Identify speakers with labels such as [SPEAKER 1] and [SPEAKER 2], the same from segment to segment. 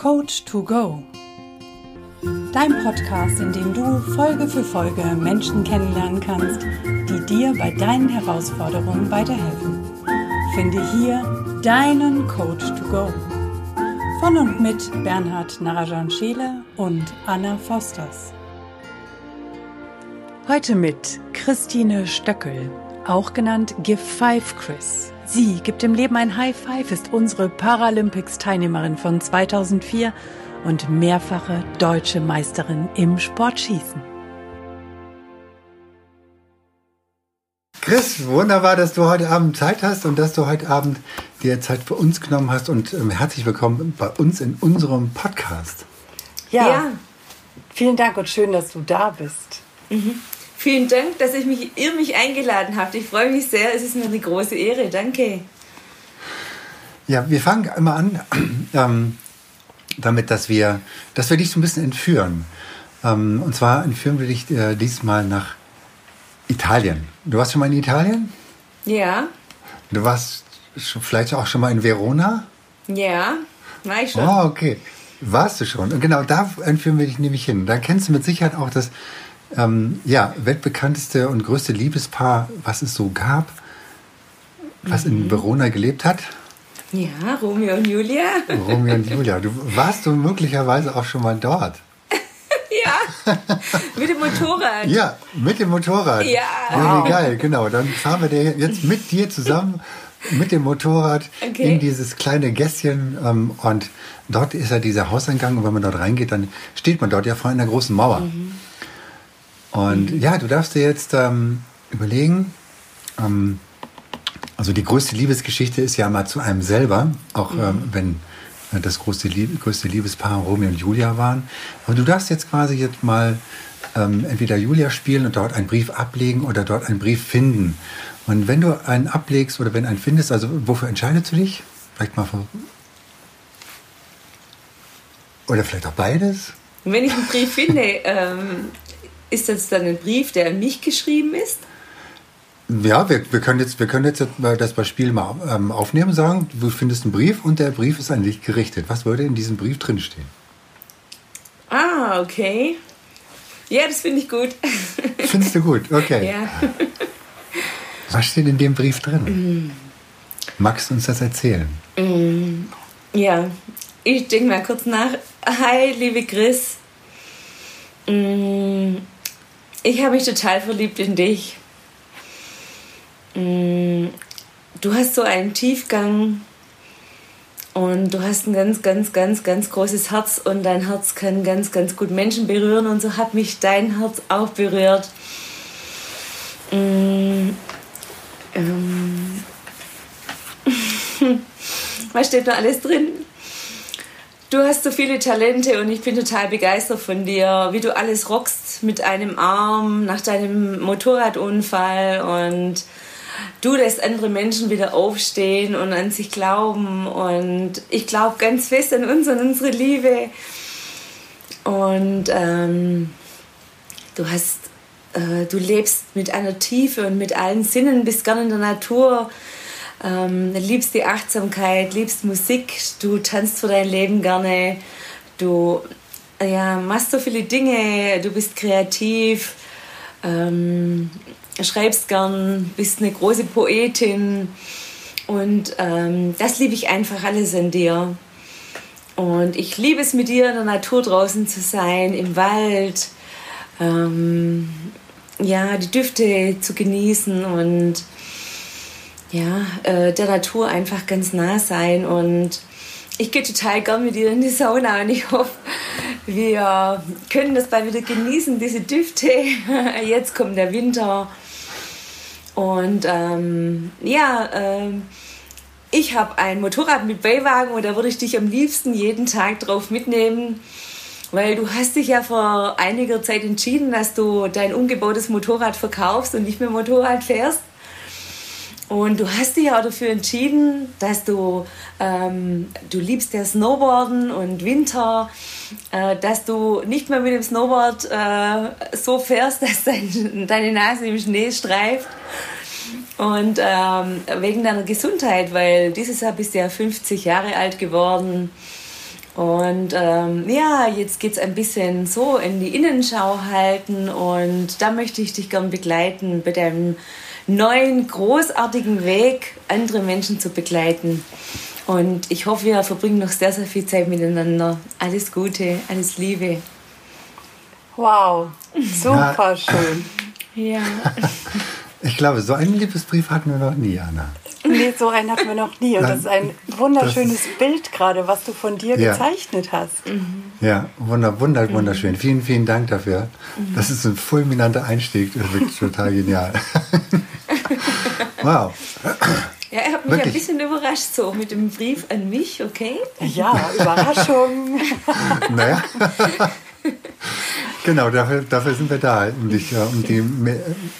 [SPEAKER 1] Coach to Go. Dein Podcast, in dem du Folge für Folge Menschen kennenlernen kannst, die dir bei deinen Herausforderungen weiterhelfen. Finde hier deinen Coach to Go. Von und mit Bernhard Narajan Scheele und Anna Fosters. Heute mit Christine Stöckel, auch genannt Give Five Chris. Sie gibt dem Leben ein High Five, ist unsere Paralympics-Teilnehmerin von 2004 und mehrfache deutsche Meisterin im Sportschießen.
[SPEAKER 2] Chris, wunderbar, dass du heute Abend Zeit hast und dass du heute Abend dir Zeit für uns genommen hast und ähm, herzlich willkommen bei uns in unserem Podcast.
[SPEAKER 1] Ja, ja, vielen Dank und schön, dass du da bist.
[SPEAKER 3] Mhm. Vielen Dank, dass ich mich, ihr mich eingeladen habt. Ich freue mich sehr. Es ist mir eine große Ehre. Danke.
[SPEAKER 2] Ja, wir fangen immer an ähm, damit, dass wir, dass wir dich so ein bisschen entführen. Ähm, und zwar entführen wir dich äh, diesmal nach Italien. Du warst schon mal in Italien?
[SPEAKER 3] Ja.
[SPEAKER 2] Du warst vielleicht auch schon mal in Verona?
[SPEAKER 3] Ja, war ich schon.
[SPEAKER 2] Oh, okay. Warst du schon? Und genau da entführen wir dich nämlich hin. Da kennst du mit Sicherheit auch das ähm, ja, weltbekannteste und größte Liebespaar, was es so gab, was mhm. in Verona gelebt hat.
[SPEAKER 3] Ja, Romeo und Julia.
[SPEAKER 2] Romeo und Julia. Du warst du möglicherweise auch schon mal dort.
[SPEAKER 3] ja, mit dem Motorrad.
[SPEAKER 2] Ja, mit dem Motorrad.
[SPEAKER 3] Ja.
[SPEAKER 2] Wow. Wie geil, genau. Dann fahren wir jetzt mit dir zusammen mit dem Motorrad okay. in dieses kleine Gässchen ähm, und dort ist ja dieser Hauseingang und wenn man dort reingeht, dann steht man dort ja vor einer großen Mauer. Mhm. Und mhm. ja, du darfst dir jetzt ähm, überlegen, ähm, also die größte Liebesgeschichte ist ja mal zu einem selber, auch mhm. ähm, wenn äh, das größte, Lieb größte Liebespaar Romeo und Julia waren. Aber du darfst jetzt quasi jetzt mal ähm, entweder Julia spielen und dort einen Brief ablegen oder dort einen Brief finden. Und wenn du einen ablegst oder wenn einen findest, also wofür entscheidest du dich? Vielleicht mal für, oder vielleicht auch beides?
[SPEAKER 3] Wenn ich einen Brief finde, ähm, ist das dann ein Brief, der an mich geschrieben ist?
[SPEAKER 2] Ja, wir, wir, können jetzt, wir können jetzt das Beispiel mal ähm, aufnehmen, sagen, du findest einen Brief und der Brief ist an dich gerichtet. Was würde in diesem Brief drinstehen?
[SPEAKER 3] Ah, okay. Ja, das finde ich gut.
[SPEAKER 2] Findest du gut? Okay.
[SPEAKER 3] Ja.
[SPEAKER 2] Was steht in dem Brief drin? Mm. Magst du uns das erzählen?
[SPEAKER 3] Mm. Ja, ich denke mal kurz nach. Hi, liebe Chris. Mm. Ich habe mich total verliebt in dich. Mm, du hast so einen Tiefgang und du hast ein ganz, ganz, ganz, ganz großes Herz und dein Herz kann ganz, ganz gut Menschen berühren und so hat mich dein Herz auch berührt. Mm, ähm, was steht da alles drin? Du hast so viele Talente und ich bin total begeistert von dir, wie du alles rockst mit einem Arm nach deinem Motorradunfall und du lässt andere Menschen wieder aufstehen und an sich glauben. Und ich glaube ganz fest an uns und unsere Liebe. Und ähm, du hast äh, du lebst mit einer Tiefe und mit allen Sinnen, bist gerne in der Natur ähm, liebst die Achtsamkeit, liebst Musik, du tanzt für dein Leben gerne, du ja, machst so viele Dinge, du bist kreativ, ähm, schreibst gern, bist eine große Poetin und ähm, das liebe ich einfach alles an dir. Und ich liebe es mit dir in der Natur draußen zu sein, im Wald, ähm, ja, die Düfte zu genießen und ja, äh, der Natur einfach ganz nah sein. Und ich gehe total gern mit dir in die Sauna und ich hoffe, wir können das bald wieder genießen, diese Düfte. Jetzt kommt der Winter. Und ähm, ja, äh, ich habe ein Motorrad mit Beiwagen und da würde ich dich am liebsten jeden Tag drauf mitnehmen. Weil du hast dich ja vor einiger Zeit entschieden, dass du dein umgebautes Motorrad verkaufst und nicht mehr Motorrad fährst. Und du hast dich auch dafür entschieden, dass du, ähm, du liebst ja Snowboarden und Winter, äh, dass du nicht mehr mit dem Snowboard äh, so fährst, dass dein, deine Nase im Schnee streift. Und ähm, wegen deiner Gesundheit, weil dieses Jahr bist du ja 50 Jahre alt geworden. Und ähm, ja, jetzt geht es ein bisschen so in die Innenschau halten und da möchte ich dich gern begleiten bei deinem neuen, großartigen Weg, andere Menschen zu begleiten. Und ich hoffe, wir verbringen noch sehr, sehr viel Zeit miteinander. Alles Gute, alles Liebe.
[SPEAKER 1] Wow, super ja. schön.
[SPEAKER 3] Ja.
[SPEAKER 2] Ich glaube, so einen Liebesbrief hatten wir noch nie, Anna.
[SPEAKER 1] Nee, so einen hatten wir noch nie. Und das ist ein wunderschönes ist, Bild gerade, was du von dir ja. gezeichnet hast.
[SPEAKER 2] Mhm. Ja, wunder, wunder, mhm. wunderschön. Vielen, vielen Dank dafür. Mhm. Das ist ein fulminanter Einstieg. Das ist wirklich total genial. wow.
[SPEAKER 3] Ja, er hat mich Wirklich? ein bisschen überrascht, so mit dem Brief an mich, okay?
[SPEAKER 1] Ja, Überraschung.
[SPEAKER 2] naja. genau, dafür, dafür sind wir da, um, dich, um die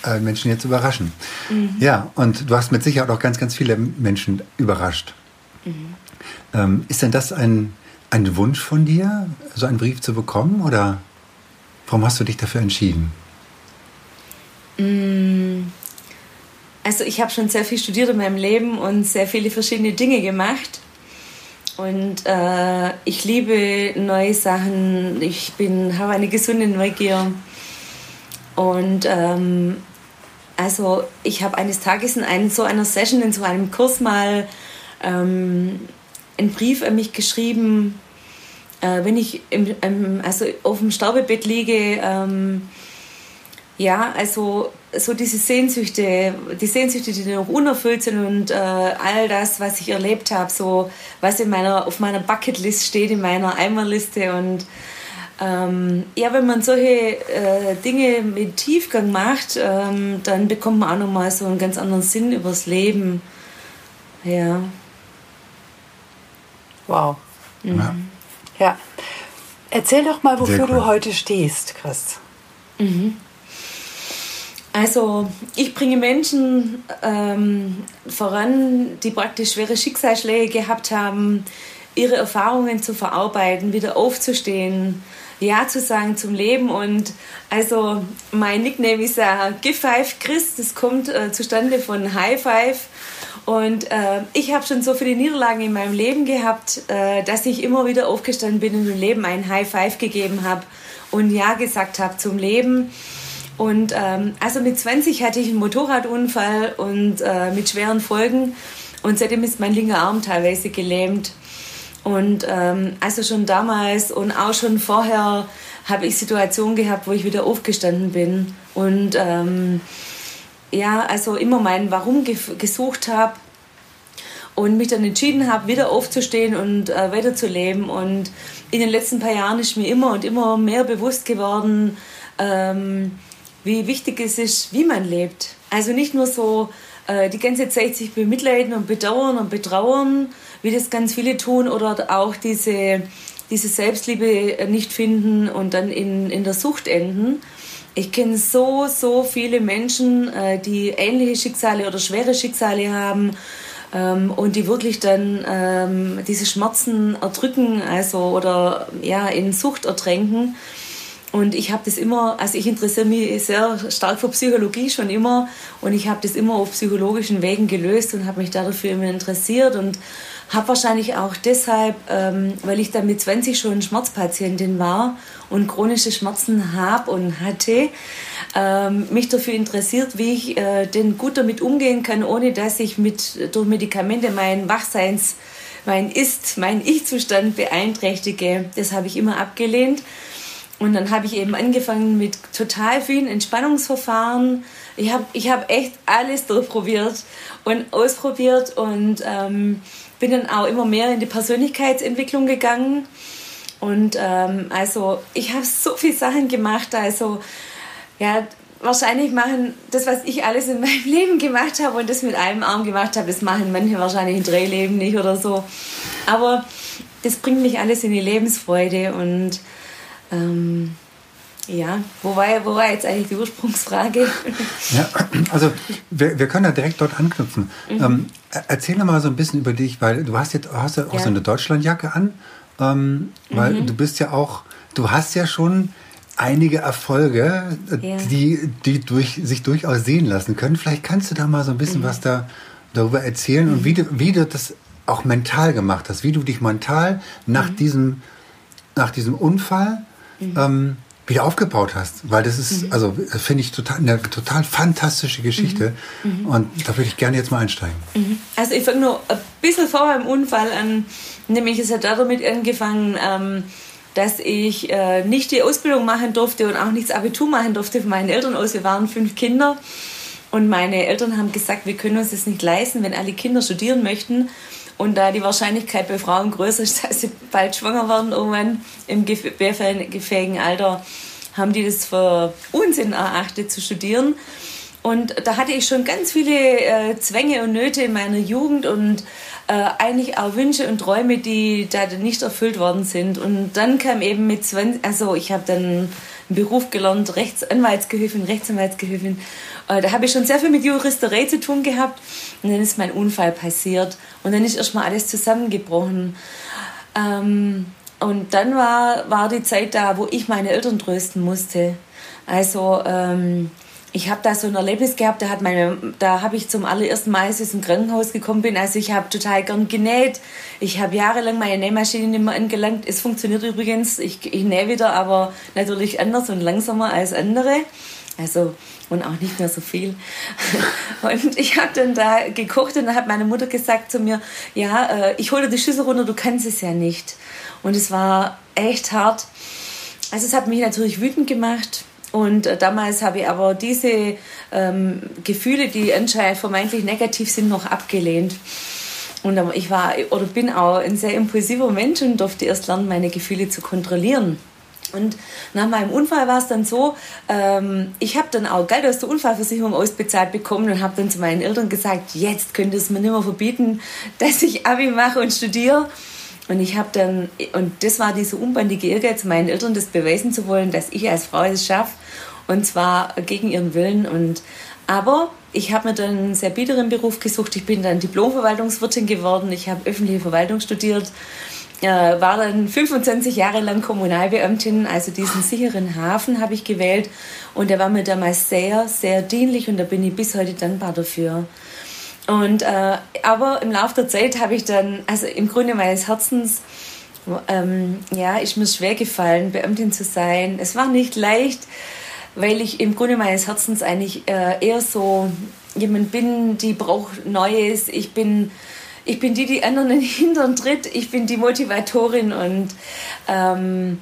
[SPEAKER 2] äh, Menschen hier zu überraschen. Mhm. Ja, und du hast mit Sicherheit auch ganz, ganz viele Menschen überrascht. Mhm. Ähm, ist denn das ein, ein Wunsch von dir, so einen Brief zu bekommen? Oder warum hast du dich dafür entschieden?
[SPEAKER 3] Mhm. Also ich habe schon sehr viel studiert in meinem Leben und sehr viele verschiedene Dinge gemacht. Und äh, ich liebe neue Sachen. Ich habe eine gesunde Neugier. Und ähm, also ich habe eines Tages in einem, so einer Session, in so einem Kurs mal ähm, einen Brief an mich geschrieben, äh, wenn ich im, im, also auf dem Sterbebett liege. Ähm, ja, also so diese Sehnsüchte, die Sehnsüchte, die noch unerfüllt sind und äh, all das, was ich erlebt habe, so was in meiner, auf meiner Bucketlist steht, in meiner Eimerliste und ähm, ja, wenn man solche äh, Dinge mit Tiefgang macht, ähm, dann bekommt man auch nochmal so einen ganz anderen Sinn übers Leben. Ja.
[SPEAKER 1] Wow. Mhm. Ja. Erzähl doch mal, wofür cool. du heute stehst, Chris.
[SPEAKER 3] Mhm. Also ich bringe Menschen ähm, voran, die praktisch schwere Schicksalsschläge gehabt haben, ihre Erfahrungen zu verarbeiten, wieder aufzustehen, Ja zu sagen zum Leben. Und also mein Nickname ist ja Give Five Chris, das kommt äh, zustande von High Five. Und äh, ich habe schon so viele Niederlagen in meinem Leben gehabt, äh, dass ich immer wieder aufgestanden bin und im Leben einen High Five gegeben habe und Ja gesagt habe zum Leben. Und ähm, also mit 20 hatte ich einen Motorradunfall und äh, mit schweren Folgen. Und seitdem ist mein linker Arm teilweise gelähmt. Und ähm, also schon damals und auch schon vorher habe ich Situationen gehabt, wo ich wieder aufgestanden bin. Und ähm, ja, also immer mein Warum gesucht habe und mich dann entschieden habe, wieder aufzustehen und äh, weiterzuleben. Und in den letzten paar Jahren ist mir immer und immer mehr bewusst geworden, ähm, wie wichtig es ist, wie man lebt. Also nicht nur so äh, die ganze Zeit sich bemitleiden und bedauern und betrauern, wie das ganz viele tun, oder auch diese, diese Selbstliebe nicht finden und dann in, in der Sucht enden. Ich kenne so, so viele Menschen, äh, die ähnliche Schicksale oder schwere Schicksale haben ähm, und die wirklich dann ähm, diese Schmerzen erdrücken also, oder ja, in Sucht ertränken. Und ich habe das immer, also ich interessiere mich sehr stark für Psychologie schon immer. Und ich habe das immer auf psychologischen Wegen gelöst und habe mich dafür immer interessiert. Und habe wahrscheinlich auch deshalb, ähm, weil ich dann mit 20 schon Schmerzpatientin war und chronische Schmerzen habe und hatte, ähm, mich dafür interessiert, wie ich äh, denn gut damit umgehen kann, ohne dass ich mit durch Medikamente mein Wachseins, mein Ist, mein Ich-Zustand beeinträchtige. Das habe ich immer abgelehnt und dann habe ich eben angefangen mit total vielen Entspannungsverfahren. Ich habe ich hab echt alles durchprobiert und ausprobiert und ähm, bin dann auch immer mehr in die Persönlichkeitsentwicklung gegangen. Und ähm, also ich habe so viele Sachen gemacht. Also ja, wahrscheinlich machen das, was ich alles in meinem Leben gemacht habe und das mit einem Arm gemacht habe, das machen manche wahrscheinlich in drei Leben nicht oder so. Aber das bringt mich alles in die Lebensfreude und ähm, ja, wo war, wo war jetzt eigentlich die Ursprungsfrage?
[SPEAKER 2] Ja, also wir, wir können ja direkt dort anknüpfen. Mhm. Ähm, erzähl mal so ein bisschen über dich, weil du hast jetzt hast ja auch ja. so eine Deutschlandjacke an, ähm, weil mhm. du bist ja auch, du hast ja schon einige Erfolge, äh, ja. die, die durch, sich durchaus sehen lassen können. Vielleicht kannst du da mal so ein bisschen mhm. was da darüber erzählen und wie du, wie du das auch mental gemacht hast, wie du dich mental nach, mhm. diesem, nach diesem Unfall mhm. ähm, wieder aufgebaut hast. Weil das ist, mhm. also finde ich total, eine total fantastische Geschichte. Mhm. Mhm. Und da würde ich gerne jetzt mal einsteigen.
[SPEAKER 3] Mhm. Also ich fange nur ein bisschen vor meinem Unfall an. Nämlich es hat damit angefangen, ähm, dass ich äh, nicht die Ausbildung machen durfte und auch nichts Abitur machen durfte von meinen Eltern aus. Wir waren fünf Kinder. Und meine Eltern haben gesagt, wir können uns das nicht leisten, wenn alle Kinder studieren möchten. Und da die Wahrscheinlichkeit bei Frauen größer ist, dass sie bald schwanger werden, irgendwann im gefähigen Alter, haben die das für Unsinn erachtet zu studieren. Und da hatte ich schon ganz viele äh, Zwänge und Nöte in meiner Jugend und äh, eigentlich auch Wünsche und Träume, die da nicht erfüllt worden sind. Und dann kam eben mit 20, also ich habe dann einen Beruf gelernt, Rechtsanwaltsgehilfin, Rechtsanwaltsgehilfin. Äh, da habe ich schon sehr viel mit Juristerei zu tun gehabt. Und dann ist mein Unfall passiert. Und dann ist erstmal alles zusammengebrochen. Ähm, und dann war, war die Zeit da, wo ich meine Eltern trösten musste. Also ähm, ich habe da so ein Erlebnis gehabt, da, da habe ich zum allerersten Mal, als ich im Krankenhaus gekommen bin, also ich habe total gern genäht. Ich habe jahrelang meine Nähmaschine nicht mehr angelangt. Es funktioniert übrigens, ich, ich nähe wieder, aber natürlich anders und langsamer als andere. Also und auch nicht mehr so viel. Und ich habe dann da gekocht und dann hat meine Mutter gesagt zu mir, ja, äh, ich hole die Schüssel runter, du kannst es ja nicht. Und es war echt hart. Also es hat mich natürlich wütend gemacht. Und äh, damals habe ich aber diese ähm, Gefühle, die anscheinend vermeintlich negativ sind, noch abgelehnt. Und ich war oder bin auch ein sehr impulsiver Mensch und durfte erst lernen, meine Gefühle zu kontrollieren. Und nach meinem Unfall war es dann so, ähm, ich habe dann auch Geld aus der Unfallversicherung ausbezahlt bekommen und habe dann zu meinen Eltern gesagt, jetzt könnte es mir nicht mehr verbieten, dass ich Abi mache und studiere. Und ich habe dann, und das war dieser unbandige Ehrgeiz, meinen Eltern das beweisen zu wollen, dass ich als Frau es schaffe. Und zwar gegen ihren Willen. Und, aber ich habe mir dann einen sehr biederen Beruf gesucht. Ich bin dann Diplomverwaltungswirtin geworden. Ich habe öffentliche Verwaltung studiert war dann 25 Jahre lang Kommunalbeamtin, also diesen sicheren Hafen habe ich gewählt und der war mir damals sehr, sehr dienlich und da bin ich bis heute dankbar dafür. Und, äh, aber im Laufe der Zeit habe ich dann, also im Grunde meines Herzens, ähm, ja, ist mir schwer gefallen, Beamtin zu sein. Es war nicht leicht, weil ich im Grunde meines Herzens eigentlich äh, eher so jemand bin, die braucht Neues. Ich bin ich bin die, die anderen in den Hintern tritt. Ich bin die Motivatorin und ähm,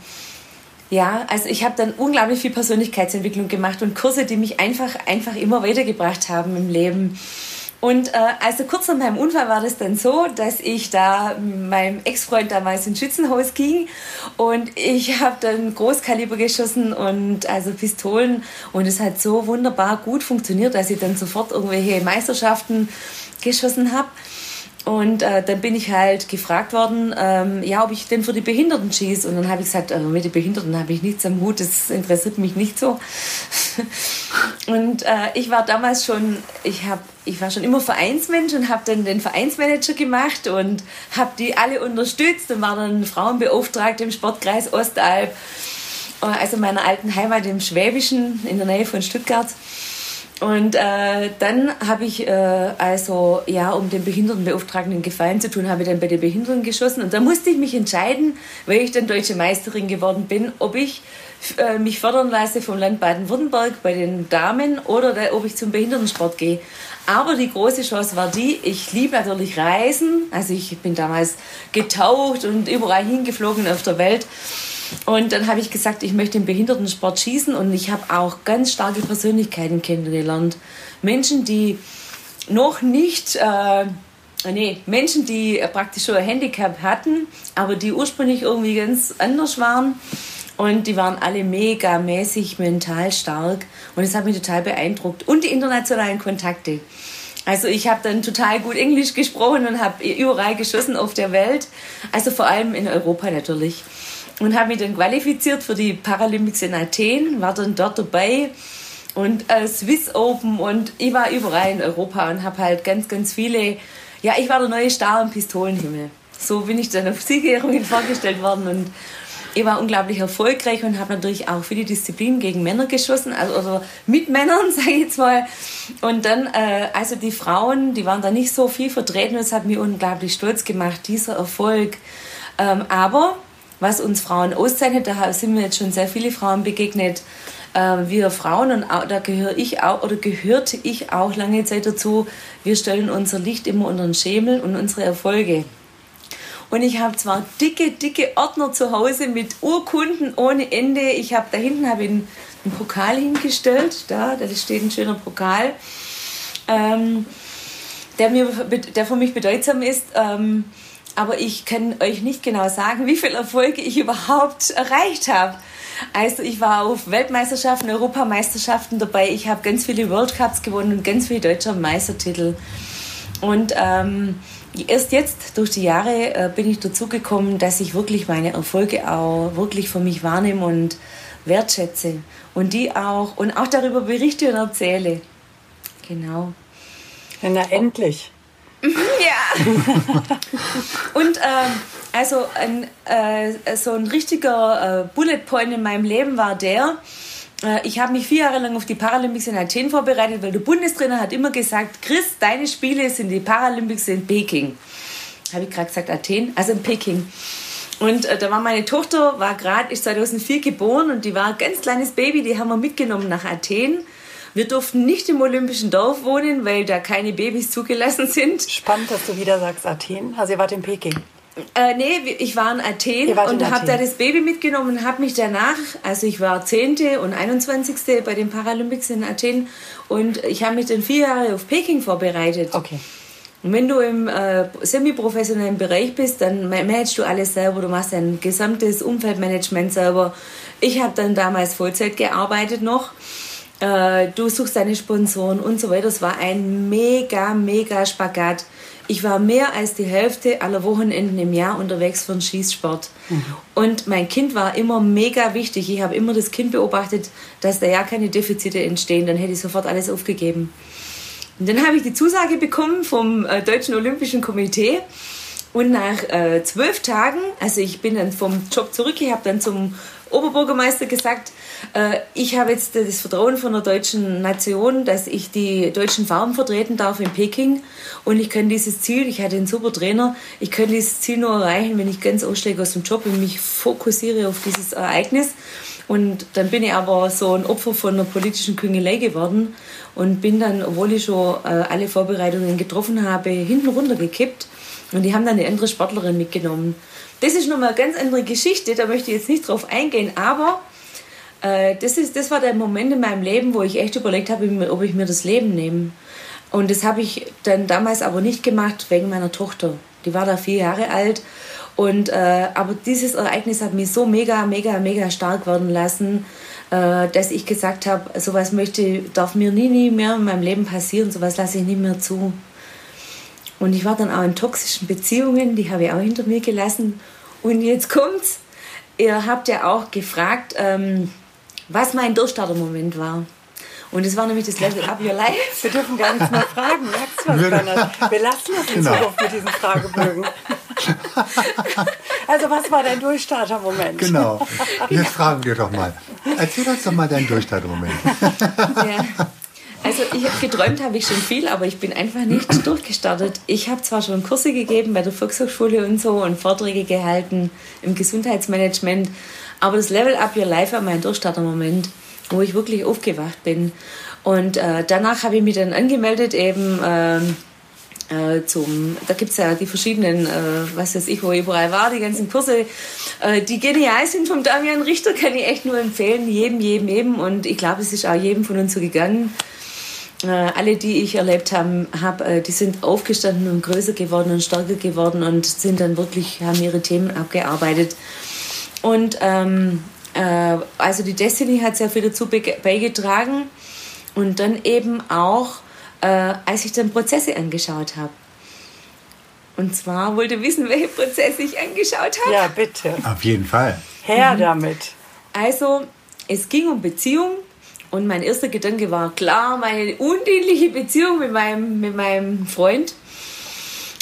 [SPEAKER 3] ja, also ich habe dann unglaublich viel Persönlichkeitsentwicklung gemacht und Kurse, die mich einfach, einfach immer weitergebracht haben im Leben. Und äh, also kurz nach meinem Unfall war das dann so, dass ich da meinem Ex-Freund damals ins Schützenhaus ging und ich habe dann Großkaliber geschossen und also Pistolen und es hat so wunderbar gut funktioniert, dass ich dann sofort irgendwelche Meisterschaften geschossen habe. Und äh, dann bin ich halt gefragt worden, ähm, ja, ob ich denn für die Behinderten schieße. Und dann habe ich gesagt, äh, mit den Behinderten habe ich nichts am Hut, das interessiert mich nicht so. und äh, ich war damals schon, ich, hab, ich war schon immer Vereinsmensch und habe dann den Vereinsmanager gemacht und habe die alle unterstützt und war dann Frauenbeauftragte im Sportkreis Ostalb, äh, also meiner alten Heimat im Schwäbischen in der Nähe von Stuttgart. Und äh, dann habe ich äh, also, ja, um den Behindertenbeauftragten Gefallen zu tun, habe ich dann bei den Behinderten geschossen. Und da musste ich mich entscheiden, weil ich dann deutsche Meisterin geworden bin, ob ich äh, mich fördern lasse vom Land Baden-Württemberg bei den Damen oder da, ob ich zum Behindertensport gehe. Aber die große Chance war die, ich liebe natürlich Reisen. Also ich bin damals getaucht und überall hingeflogen auf der Welt. Und dann habe ich gesagt, ich möchte im Behindertensport schießen und ich habe auch ganz starke Persönlichkeiten kennengelernt. Menschen, die noch nicht, äh, nee, Menschen, die praktisch schon ein Handicap hatten, aber die ursprünglich irgendwie ganz anders waren. Und die waren alle mega mäßig mental stark. Und das hat mich total beeindruckt. Und die internationalen Kontakte. Also ich habe dann total gut Englisch gesprochen und habe überall geschossen auf der Welt. Also vor allem in Europa natürlich und habe mich dann qualifiziert für die Paralympics in Athen, war dann dort dabei und äh, Swiss Open und ich war überall in Europa und habe halt ganz, ganz viele, ja, ich war der neue Star im Pistolenhimmel. So bin ich dann auf Siegerehrungen vorgestellt worden und ich war unglaublich erfolgreich und habe natürlich auch viele Disziplinen gegen Männer geschossen, also oder mit Männern, sage ich jetzt mal. Und dann, äh, also die Frauen, die waren da nicht so viel vertreten es hat mich unglaublich stolz gemacht, dieser Erfolg. Ähm, aber was uns Frauen auszeichnet, da sind mir jetzt schon sehr viele Frauen begegnet, äh, wir Frauen, und da gehöre ich auch, oder gehörte ich auch lange Zeit dazu, wir stellen unser Licht immer unter den Schemel und unsere Erfolge. Und ich habe zwar dicke, dicke Ordner zu Hause mit Urkunden ohne Ende. Ich habe da hinten habe einen, einen Pokal hingestellt. Da, da steht ein schöner Pokal, ähm, der, mir, der für mich bedeutsam ist. Ähm, aber ich kann euch nicht genau sagen, wie viele Erfolge ich überhaupt erreicht habe. Also ich war auf Weltmeisterschaften, Europameisterschaften dabei. Ich habe ganz viele World Cups gewonnen und ganz viele deutsche Meistertitel. Und ähm, erst jetzt durch die Jahre äh, bin ich dazu gekommen, dass ich wirklich meine Erfolge auch wirklich für mich wahrnehme und wertschätze und die auch und auch darüber berichte und erzähle. Genau.
[SPEAKER 1] Na endlich.
[SPEAKER 3] Ja. und ähm, also ein, äh, so ein richtiger äh, Bullet Point in meinem Leben war der, äh, ich habe mich vier Jahre lang auf die Paralympics in Athen vorbereitet, weil der Bundestrainer hat immer gesagt, Chris, deine Spiele sind die Paralympics in Peking. Habe ich gerade gesagt Athen? Also in Peking. Und äh, da war meine Tochter, war gerade, ist 2004 geboren und die war ein ganz kleines Baby, die haben wir mitgenommen nach Athen. Wir durften nicht im Olympischen Dorf wohnen, weil da keine Babys zugelassen sind.
[SPEAKER 1] Spannend, dass du wieder sagst Athen. Also ihr wart in Peking.
[SPEAKER 3] Äh, nee, ich war in Athen und habe da das Baby mitgenommen und habe mich danach, also ich war 10. und 21. bei den Paralympics in Athen und ich habe mich dann vier Jahre auf Peking vorbereitet.
[SPEAKER 1] Okay.
[SPEAKER 3] Und wenn du im äh, semi-professionellen Bereich bist, dann managst du alles selber, du machst dein gesamtes Umfeldmanagement selber. Ich habe dann damals Vollzeit gearbeitet noch. Äh, du suchst deine Sponsoren und so weiter. Es war ein mega, mega Spagat. Ich war mehr als die Hälfte aller Wochenenden im Jahr unterwegs für den Schießsport. Mhm. Und mein Kind war immer mega wichtig. Ich habe immer das Kind beobachtet, dass da ja keine Defizite entstehen. Dann hätte ich sofort alles aufgegeben. Und dann habe ich die Zusage bekommen vom äh, Deutschen Olympischen Komitee. Und nach äh, zwölf Tagen, also ich bin dann vom Job zurück, ich habe dann zum Oberbürgermeister gesagt, äh, ich habe jetzt das Vertrauen von der deutschen Nation, dass ich die deutschen Farben vertreten darf in Peking und ich kann dieses Ziel, ich hatte einen super Trainer, ich kann dieses Ziel nur erreichen, wenn ich ganz aussteige aus dem Job und mich fokussiere auf dieses Ereignis. Und dann bin ich aber so ein Opfer von einer politischen Küngelei geworden und bin dann, obwohl ich schon äh, alle Vorbereitungen getroffen habe, hinten runtergekippt. Und die haben dann eine andere Sportlerin mitgenommen. Das ist nochmal eine ganz andere Geschichte, da möchte ich jetzt nicht drauf eingehen, aber äh, das, ist, das war der Moment in meinem Leben, wo ich echt überlegt habe, ob ich mir das Leben nehme. Und das habe ich dann damals aber nicht gemacht wegen meiner Tochter. Die war da vier Jahre alt. Und, äh, aber dieses Ereignis hat mich so mega, mega, mega stark werden lassen, äh, dass ich gesagt habe, sowas möchte, darf mir nie, nie mehr in meinem Leben passieren, sowas lasse ich nie mehr zu. Und ich war dann auch in toxischen Beziehungen, die habe ich auch hinter mir gelassen. Und jetzt kommt's. Ihr habt ja auch gefragt, ähm, was mein Durchstarter-Moment war. Und es war nämlich das Level Up Your Life.
[SPEAKER 1] Wir dürfen gar nichts mehr fragen. Merkst du was, Bernhard? Wir lassen das in genau. Zukunft mit diesen Fragebögen. also, was war dein Durchstarter-Moment?
[SPEAKER 2] Genau. Jetzt fragen wir doch mal. Erzähl uns doch mal deinen Durchstarter-Moment.
[SPEAKER 3] Ja. Also ich, geträumt habe ich schon viel, aber ich bin einfach nicht durchgestartet. Ich habe zwar schon Kurse gegeben bei der Volkshochschule und so und Vorträge gehalten im Gesundheitsmanagement, aber das Level Up Your Life war mein Durchstarter-Moment, wo ich wirklich aufgewacht bin. Und äh, danach habe ich mich dann angemeldet eben ähm, äh, zum, da gibt es ja die verschiedenen, äh, was weiß ich, wo ich überall war, die ganzen Kurse, äh, die genial sind vom Damian Richter, kann ich echt nur empfehlen, jedem, jedem, jedem. Und ich glaube, es ist auch jedem von uns so gegangen. Äh, alle, die ich erlebt habe, hab, äh, die sind aufgestanden und größer geworden und stärker geworden und sind dann wirklich, haben ihre Themen abgearbeitet. Und ähm, äh, also die Destiny hat sehr viel dazu beigetragen. Und dann eben auch, äh, als ich dann Prozesse angeschaut habe. Und zwar wollte ihr wissen, welche Prozesse ich angeschaut habe.
[SPEAKER 1] Ja, bitte.
[SPEAKER 2] Auf jeden Fall.
[SPEAKER 1] Her mhm. damit.
[SPEAKER 3] Also, es ging um Beziehung und mein erster Gedanke war klar, meine undienliche Beziehung mit meinem, mit meinem Freund,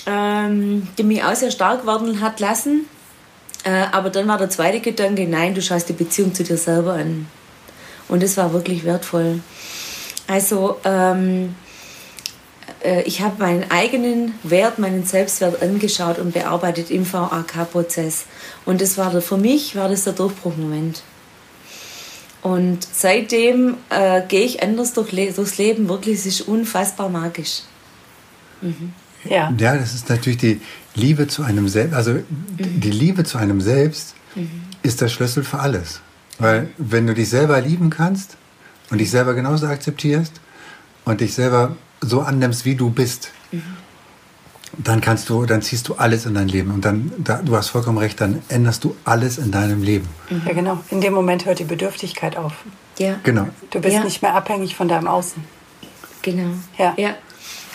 [SPEAKER 3] ähm, die mich auch sehr stark werden hat lassen. Äh, aber dann war der zweite Gedanke, nein, du schaust die Beziehung zu dir selber an. Und das war wirklich wertvoll. Also ähm, äh, ich habe meinen eigenen Wert, meinen Selbstwert angeschaut und bearbeitet im VAK-Prozess. Und das war für mich war das der Durchbruchmoment. Und seitdem äh, gehe ich anders durch, durchs Leben. Wirklich, es ist unfassbar magisch.
[SPEAKER 2] Mhm. Ja. ja, das ist natürlich die Liebe zu einem selbst. Also mhm. die Liebe zu einem selbst mhm. ist der Schlüssel für alles. Weil wenn du dich selber lieben kannst und dich selber genauso akzeptierst und dich selber so annimmst, wie du bist, mhm. Dann kannst du, dann ziehst du alles in dein Leben. Und dann, da, du hast vollkommen recht, dann änderst du alles in deinem Leben.
[SPEAKER 1] Ja, genau. In dem Moment hört die Bedürftigkeit auf.
[SPEAKER 3] Ja.
[SPEAKER 2] Genau.
[SPEAKER 1] Du bist ja. nicht mehr abhängig von deinem Außen.
[SPEAKER 3] Genau. Ja. ja.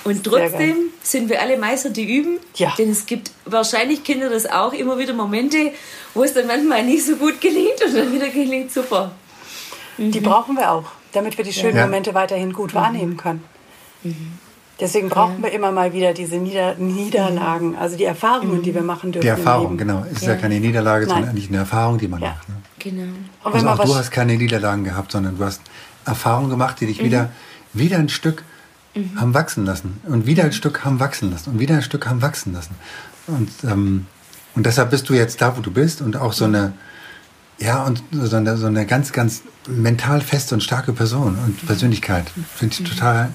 [SPEAKER 3] Und trotzdem sind wir alle Meister, die üben. Ja. Denn es gibt wahrscheinlich Kinder das auch immer wieder Momente, wo es dann manchmal nicht so gut gelingt und dann wieder gelingt super.
[SPEAKER 1] Mhm. Die brauchen wir auch, damit wir die schönen ja. Momente weiterhin gut mhm. wahrnehmen können. Mhm. Deswegen brauchen ja. wir immer mal wieder diese Nieder Niederlagen, also die Erfahrungen, die wir machen dürfen.
[SPEAKER 2] Die Erfahrung, genau. Es ist ja, keine Niederlage, Nein. sondern eigentlich eine Erfahrung, die man macht. Ne?
[SPEAKER 3] Genau.
[SPEAKER 2] Also auch du hast keine Niederlagen gehabt, sondern du hast Erfahrungen gemacht, die dich mhm. wieder, wieder ein Stück mhm. haben wachsen lassen und wieder ein Stück haben wachsen lassen und wieder ein Stück haben wachsen lassen. Und, ähm, und deshalb bist du jetzt da, wo du bist und auch so eine, ja, und so eine, so eine ganz, ganz mental feste und starke Person und Persönlichkeit. Finde ich total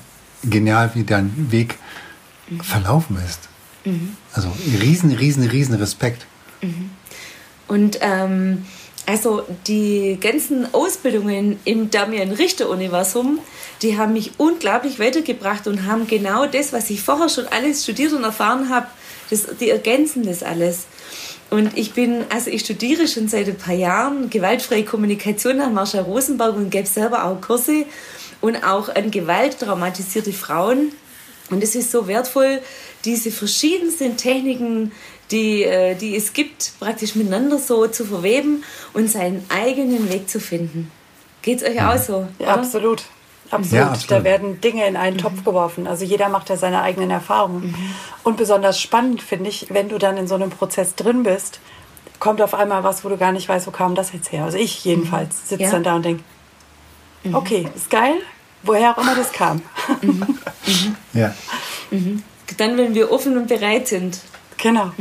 [SPEAKER 2] genial, wie dein Weg verlaufen ist. Mhm. Also riesen, riesen, riesen Respekt.
[SPEAKER 3] Mhm. Und ähm, also die ganzen Ausbildungen im Damian-Richter-Universum, die haben mich unglaublich weitergebracht und haben genau das, was ich vorher schon alles studiert und erfahren habe, das, die ergänzen das alles. Und ich bin, also ich studiere schon seit ein paar Jahren gewaltfreie Kommunikation nach Marsha Rosenberg und gebe selber auch Kurse und auch an Gewalt traumatisierte Frauen. Und es ist so wertvoll, diese verschiedensten Techniken, die, äh, die es gibt, praktisch miteinander so zu verweben und seinen eigenen Weg zu finden. Geht es euch auch so?
[SPEAKER 1] Ja, absolut. Absolut. Ja, absolut. Da werden Dinge in einen mhm. Topf geworfen. Also jeder macht ja seine eigenen Erfahrungen. Mhm. Und besonders spannend finde ich, wenn du dann in so einem Prozess drin bist, kommt auf einmal was, wo du gar nicht weißt, wo kam das jetzt her. Also ich jedenfalls mhm. sitze ja. dann da und denke, mhm. okay, ist geil, woher auch immer das kam.
[SPEAKER 3] Mhm.
[SPEAKER 2] ja.
[SPEAKER 3] Dann, wenn wir offen und bereit sind.
[SPEAKER 1] Genau.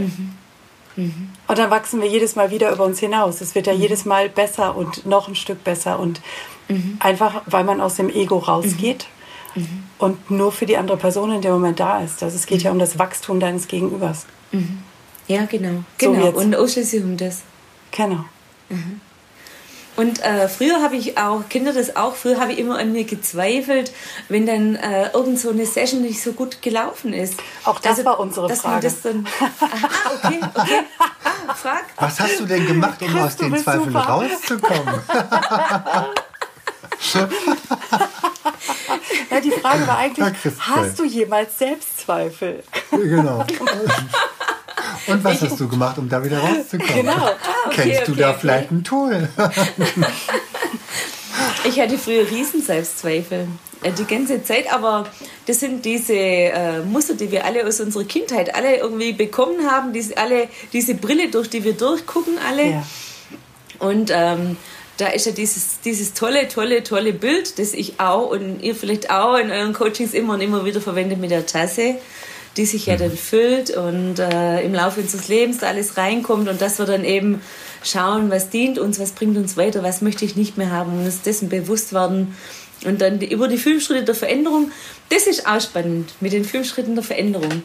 [SPEAKER 1] Und dann wachsen wir jedes Mal wieder über uns hinaus. Es wird ja jedes Mal besser und noch ein Stück besser und Mhm. Einfach, weil man aus dem Ego rausgeht mhm. mhm. und nur für die andere Person in dem Moment da ist. Also es geht ja um das Wachstum deines Gegenübers.
[SPEAKER 3] Mhm. Ja, genau. genau. So und ausschließlich um das.
[SPEAKER 1] Genau.
[SPEAKER 3] Mhm. Und äh, früher habe ich auch, Kinder das auch, früher habe ich immer an mir gezweifelt, wenn dann äh, irgend so eine Session nicht so gut gelaufen ist.
[SPEAKER 1] Auch das also, war unsere dass Frage.
[SPEAKER 3] das dann, aha, okay, okay. Frag.
[SPEAKER 2] Was hast du denn gemacht, um aus den Zweifeln super. rauszukommen?
[SPEAKER 1] ja, die Frage war eigentlich, hast du jemals Selbstzweifel?
[SPEAKER 2] Genau. Und was hast du gemacht, um da wieder rauszukommen? Genau. Ah, okay, Kennst okay, du da okay. vielleicht ein Tool?
[SPEAKER 3] ich hatte früher riesen Selbstzweifel. Äh, die ganze Zeit, aber das sind diese äh, Muster, die wir alle aus unserer Kindheit alle irgendwie bekommen haben, diese, alle, diese Brille, durch die wir durchgucken alle. Ja. Und ähm, da ist ja dieses, dieses tolle, tolle, tolle Bild, das ich auch und ihr vielleicht auch in euren Coachings immer und immer wieder verwendet mit der Tasse, die sich ja dann füllt und äh, im Laufe unseres Lebens da alles reinkommt und dass wir dann eben schauen, was dient uns, was bringt uns weiter, was möchte ich nicht mehr haben und uns dessen bewusst werden. Und dann die, über die fünf Schritte der Veränderung, das ist auch spannend mit den fünf Schritten der Veränderung.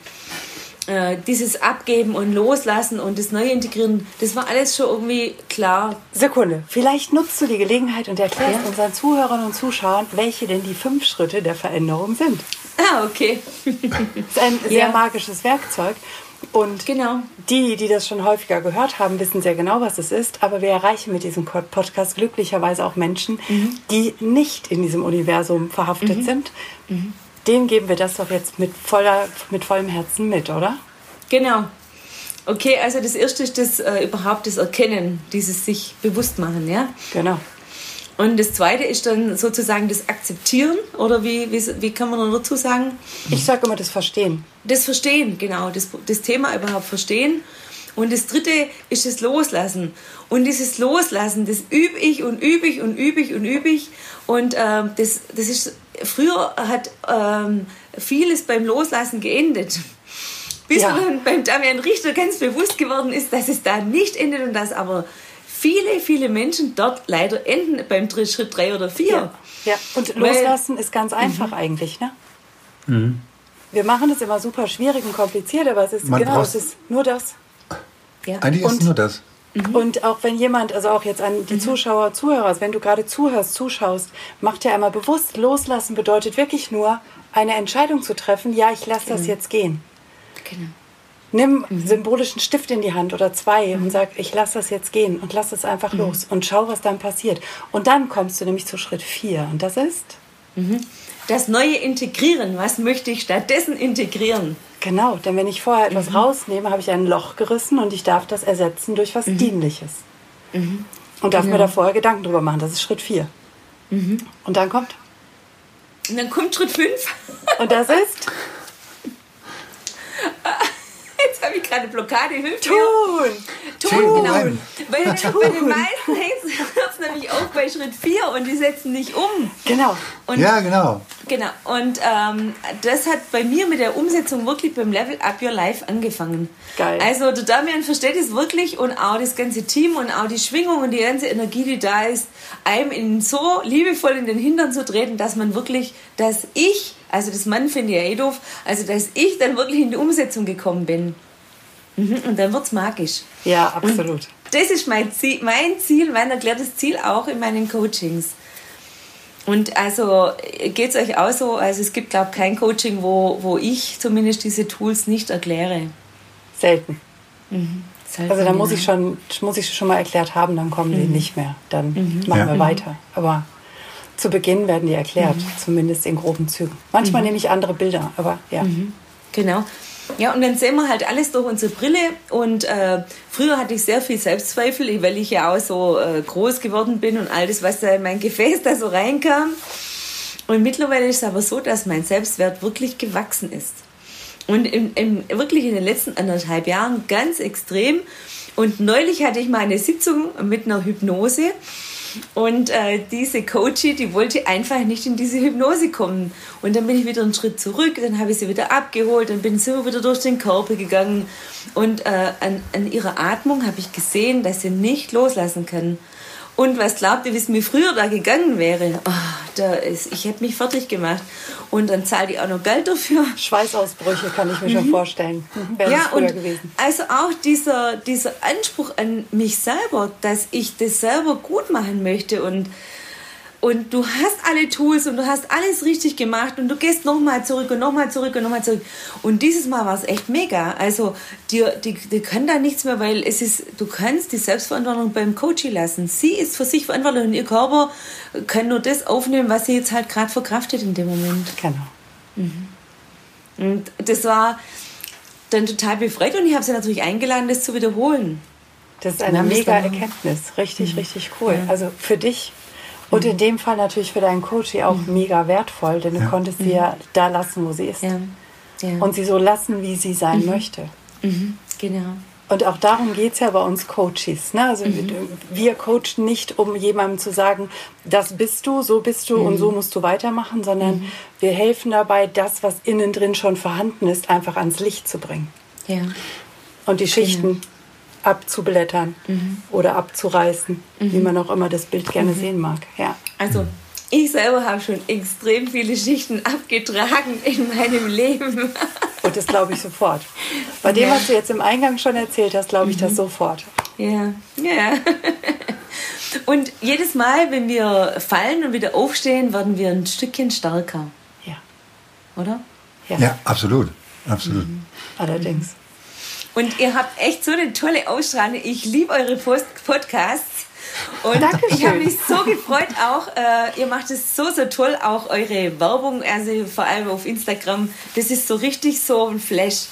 [SPEAKER 3] Äh, dieses Abgeben und Loslassen und das Neue integrieren, das war alles schon irgendwie klar.
[SPEAKER 1] Sekunde, vielleicht nutzt du die Gelegenheit und erklärst ja. unseren Zuhörern und Zuschauern, welche denn die fünf Schritte der Veränderung sind.
[SPEAKER 3] Ah, okay.
[SPEAKER 1] das ist ein sehr ja. magisches Werkzeug. Und
[SPEAKER 3] genau.
[SPEAKER 1] die, die das schon häufiger gehört haben, wissen sehr genau, was es ist. Aber wir erreichen mit diesem Podcast glücklicherweise auch Menschen, mhm. die nicht in diesem Universum verhaftet mhm. sind. Mhm dem geben wir das doch jetzt mit, voller, mit vollem Herzen mit, oder?
[SPEAKER 3] Genau. Okay, also das erste ist das äh, überhaupt das Erkennen, dieses sich bewusst machen, ja?
[SPEAKER 1] Genau.
[SPEAKER 3] Und das zweite ist dann sozusagen das Akzeptieren, oder wie, wie, wie kann man dazu sagen?
[SPEAKER 1] Ich sage immer das Verstehen.
[SPEAKER 3] Das Verstehen, genau. Das, das Thema überhaupt verstehen. Und das dritte ist das Loslassen. Und dieses Loslassen, das übe ich und übe ich und übe ich und übe ich. Und ähm, das, das ist, früher hat ähm, vieles beim Loslassen geendet. Bis ja. dann beim Damian Richter ganz bewusst geworden ist, dass es da nicht endet und dass aber viele, viele Menschen dort leider enden beim Schritt drei oder vier.
[SPEAKER 1] Ja, ja. und loslassen Weil, ist ganz einfach mhm. eigentlich, ne? Mhm. Wir machen es immer super schwierig und kompliziert, aber es ist Man genau, es ist nur das.
[SPEAKER 2] Ja. Eigentlich ist es nur das.
[SPEAKER 1] Mhm. Und auch wenn jemand, also auch jetzt an die mhm. Zuschauer, Zuhörer, also wenn du gerade zuhörst, zuschaust, mach dir einmal bewusst, loslassen bedeutet wirklich nur, eine Entscheidung zu treffen, ja, ich lasse das mhm. jetzt gehen. Genau. Nimm mhm. symbolischen Stift in die Hand oder zwei mhm. und sag, ich lasse das jetzt gehen und lass es einfach mhm. los und schau, was dann passiert. Und dann kommst du nämlich zu Schritt vier und das ist?
[SPEAKER 3] Mhm. Das neue Integrieren. Was möchte ich stattdessen integrieren?
[SPEAKER 1] Genau, denn wenn ich vorher etwas mhm. rausnehme, habe ich ein Loch gerissen und ich darf das ersetzen durch was mhm. Dienliches. Und darf genau. mir da vorher Gedanken drüber machen. Das ist Schritt vier. Und dann kommt?
[SPEAKER 3] Und dann kommt Schritt fünf.
[SPEAKER 1] Und das ist?
[SPEAKER 3] Jetzt habe ich gerade Blockade. Hilft
[SPEAKER 1] Tun!
[SPEAKER 3] Tun, Tun. genau. Weil bei den meisten hängt es nämlich auch bei Schritt 4 und die setzen nicht um.
[SPEAKER 1] Genau.
[SPEAKER 3] Und,
[SPEAKER 2] ja, genau.
[SPEAKER 3] Genau. Und ähm, das hat bei mir mit der Umsetzung wirklich beim Level Up Your Life angefangen.
[SPEAKER 1] Geil.
[SPEAKER 3] Also der Damian versteht es wirklich und auch das ganze Team und auch die Schwingung und die ganze Energie, die da ist, einem in so liebevoll in den Hintern zu treten, dass man wirklich, dass ich also das Mann finde ich ja eh doof. Also dass ich dann wirklich in die Umsetzung gekommen bin. Mhm, und dann wird es magisch.
[SPEAKER 1] Ja, absolut. Und
[SPEAKER 3] das ist mein Ziel, mein Ziel, mein erklärtes Ziel auch in meinen Coachings. Und also geht es euch auch so, also es gibt, glaube ich, kein Coaching, wo, wo ich zumindest diese Tools nicht erkläre.
[SPEAKER 1] Selten. Mhm. Selten also da muss ich schon, muss ich schon mal erklärt haben, dann kommen mhm. die nicht mehr. Dann mhm. machen ja. wir weiter. Aber zu Beginn werden die erklärt, mhm. zumindest in groben Zügen. Manchmal mhm. nehme ich andere Bilder, aber ja.
[SPEAKER 3] Mhm. Genau. Ja, und dann sehen wir halt alles durch unsere Brille. Und äh, früher hatte ich sehr viel Selbstzweifel, weil ich ja auch so äh, groß geworden bin und all das, was da in mein Gefäß da so reinkam. Und mittlerweile ist es aber so, dass mein Selbstwert wirklich gewachsen ist. Und im, im, wirklich in den letzten anderthalb Jahren ganz extrem. Und neulich hatte ich mal eine Sitzung mit einer Hypnose. Und äh, diese Coachie, die wollte einfach nicht in diese Hypnose kommen. Und dann bin ich wieder einen Schritt zurück, dann habe ich sie wieder abgeholt, dann bin ich wieder durch den Körper gegangen. Und äh, an, an ihrer Atmung habe ich gesehen, dass sie nicht loslassen kann. Und was glaubt ihr, wie es mir früher da gegangen wäre? Oh, da ist, ich hätte mich fertig gemacht. Und dann zahle ich auch noch Geld dafür.
[SPEAKER 1] Schweißausbrüche kann ich mir mhm. schon vorstellen.
[SPEAKER 3] Wäre ja, und gewesen. also auch dieser, dieser Anspruch an mich selber, dass ich das selber gut machen möchte und und du hast alle Tools und du hast alles richtig gemacht und du gehst nochmal zurück und nochmal zurück und nochmal zurück. Und dieses Mal war es echt mega. Also dir, die, die kann da nichts mehr, weil es ist, du kannst die Selbstverantwortung beim Coach lassen. Sie ist für sich verantwortlich und ihr Körper kann nur das aufnehmen, was sie jetzt halt gerade verkraftet in dem Moment.
[SPEAKER 1] Genau.
[SPEAKER 3] Mhm. Und das war dann total befreit und ich habe sie natürlich eingeladen, das zu wiederholen.
[SPEAKER 1] Das ist eine mega Erkenntnis. Richtig, mhm. richtig cool. Ja. Also für dich und in dem Fall natürlich für deinen Coach auch mhm. mega wertvoll, denn du ja. konntest sie ja mhm. da lassen, wo sie ist. Ja. Ja. Und sie so lassen, wie sie sein mhm. möchte.
[SPEAKER 3] Mhm. Genau.
[SPEAKER 1] Und auch darum geht es ja bei uns Coaches. Ne? Also mhm. wir coachen nicht, um jemandem zu sagen, das bist du, so bist du und so musst du weitermachen, sondern wir helfen dabei, das, was innen drin schon vorhanden ist, einfach ans Licht zu bringen.
[SPEAKER 3] Ja.
[SPEAKER 1] Und die Schichten genau abzublättern mhm. oder abzureißen, mhm. wie man auch immer das Bild gerne mhm. sehen mag. Ja.
[SPEAKER 3] Also ich selber habe schon extrem viele Schichten abgetragen in meinem Leben.
[SPEAKER 1] Und das glaube ich sofort. Bei dem, ja. was du jetzt im Eingang schon erzählt hast, glaube ich das mhm. sofort.
[SPEAKER 3] Ja, ja. Und jedes Mal, wenn wir fallen und wieder aufstehen, werden wir ein Stückchen stärker.
[SPEAKER 1] Ja.
[SPEAKER 3] Oder?
[SPEAKER 2] Ja, ja absolut. Absolut. Mhm.
[SPEAKER 1] Allerdings.
[SPEAKER 3] Und ihr habt echt so eine tolle Ausstrahlung. Ich liebe eure Post Podcasts. Und Dankeschön. ich habe mich so gefreut auch. Äh, ihr macht es so, so toll. Auch eure Werbung, also vor allem auf Instagram. Das ist so richtig so ein Flash.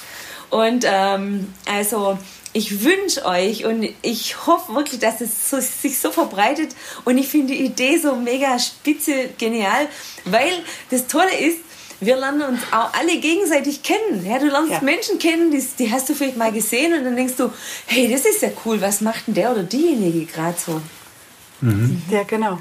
[SPEAKER 3] Und ähm, also ich wünsche euch und ich hoffe wirklich, dass es so, sich so verbreitet. Und ich finde die Idee so mega spitze, genial, weil das Tolle ist, wir lernen uns auch alle gegenseitig kennen. Ja, du lernst ja. Menschen kennen, die, die, hast du vielleicht mal gesehen und dann denkst du, hey, das ist ja cool, was macht denn der oder diejenige gerade so?
[SPEAKER 1] Mhm. Ja, genau.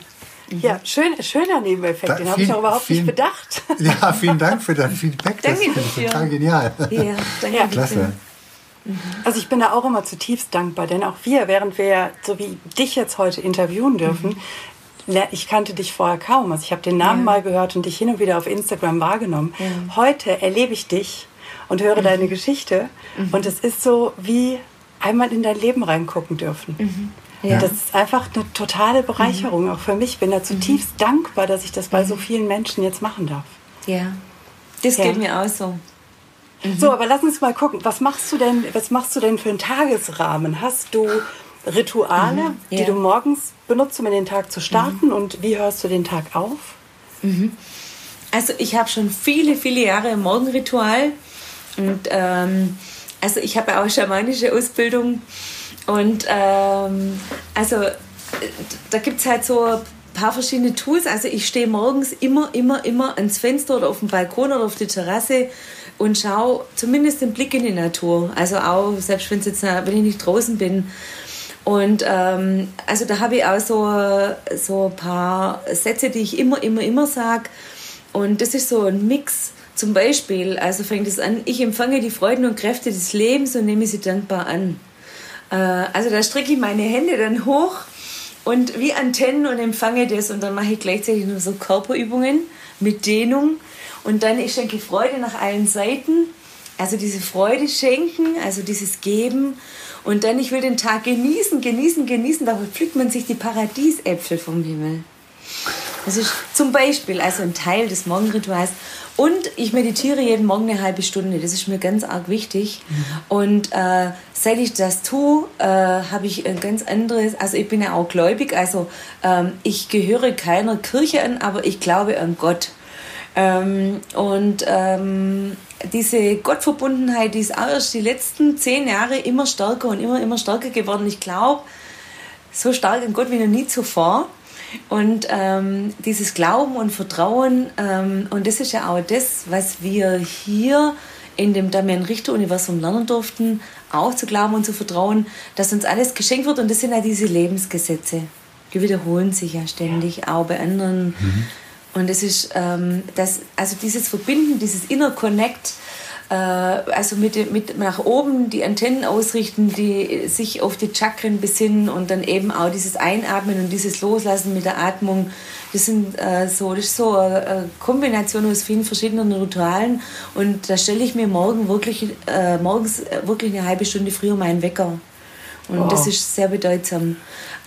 [SPEAKER 1] Mhm. Ja, schön, schöner Nebeneffekt, da, den habe ich noch überhaupt vielen, nicht bedacht.
[SPEAKER 2] Ja, vielen Dank für dein Feedback, das finde ich total genial. Ja,
[SPEAKER 1] danke. Ja, klasse. Mhm. Also ich bin da auch immer zutiefst dankbar, denn auch wir, während wir, so wie dich jetzt heute interviewen dürfen, mhm. Ich kannte dich vorher kaum. Also ich habe den Namen ja. mal gehört und dich hin und wieder auf Instagram wahrgenommen. Ja. Heute erlebe ich dich und höre mhm. deine Geschichte mhm. und es ist so wie einmal in dein Leben reingucken dürfen. Mhm. Ja. Das ist einfach eine totale Bereicherung, mhm. auch für mich. Ich bin da zutiefst mhm. dankbar, dass ich das bei so vielen Menschen jetzt machen darf.
[SPEAKER 3] Ja, das geht mir auch so.
[SPEAKER 1] Mhm. So, aber lass uns mal gucken, was machst du denn, was machst du denn für einen Tagesrahmen? Hast du Rituale, mhm. die du morgens benutzt, um in den Tag zu starten? Mhm. Und wie hörst du den Tag auf?
[SPEAKER 3] Mhm. Also ich habe schon viele, viele Jahre ein Morgenritual. Und ähm, also ich habe auch schamanische Ausbildung. Und ähm, also da gibt es halt so ein paar verschiedene Tools. Also ich stehe morgens immer, immer, immer ans Fenster oder auf dem Balkon oder auf die Terrasse und schaue zumindest den Blick in die Natur. Also auch, selbst wenn, jetzt, wenn ich nicht draußen bin. Und ähm, also da habe ich auch so, so ein paar Sätze, die ich immer, immer, immer sage. Und das ist so ein Mix. Zum Beispiel, also fängt es an, ich empfange die Freuden und Kräfte des Lebens und nehme sie dankbar an. Äh, also da strecke ich meine Hände dann hoch und wie Antennen und empfange das und dann mache ich gleichzeitig nur so Körperübungen mit Dehnung und dann ich schenke Freude nach allen Seiten. Also diese Freude schenken, also dieses Geben. Und dann, ich will den Tag genießen, genießen, genießen. Da pflückt man sich die Paradiesäpfel vom Himmel. Das ist zum Beispiel also ein Teil des Morgenrituals. Und ich meditiere jeden Morgen eine halbe Stunde. Das ist mir ganz arg wichtig. Mhm. Und äh, seit ich das tue, äh, habe ich ein ganz anderes. Also ich bin ja auch gläubig. Also ähm, ich gehöre keiner Kirche an, aber ich glaube an Gott. Ähm, und ähm, diese Gottverbundenheit, die ist auch erst die letzten zehn Jahre immer stärker und immer, immer stärker geworden. Ich glaube, so stark an Gott wie noch nie zuvor. Und ähm, dieses Glauben und Vertrauen, ähm, und das ist ja auch das, was wir hier in dem Damian Richter Universum lernen durften, auch zu glauben und zu vertrauen, dass uns alles geschenkt wird. Und das sind ja diese Lebensgesetze. Die wiederholen sich ja ständig, auch bei anderen. Mhm und es ist ähm, das, also dieses Verbinden, dieses Inner Connect, äh, also mit, mit nach oben die Antennen ausrichten, die sich auf die Chakren besinnen und dann eben auch dieses Einatmen und dieses Loslassen mit der Atmung. Das sind äh, so, das ist so eine Kombination aus vielen verschiedenen Ritualen und da stelle ich mir morgen wirklich, äh, morgens wirklich eine halbe Stunde früher meinen Wecker. Und wow. das ist sehr bedeutsam.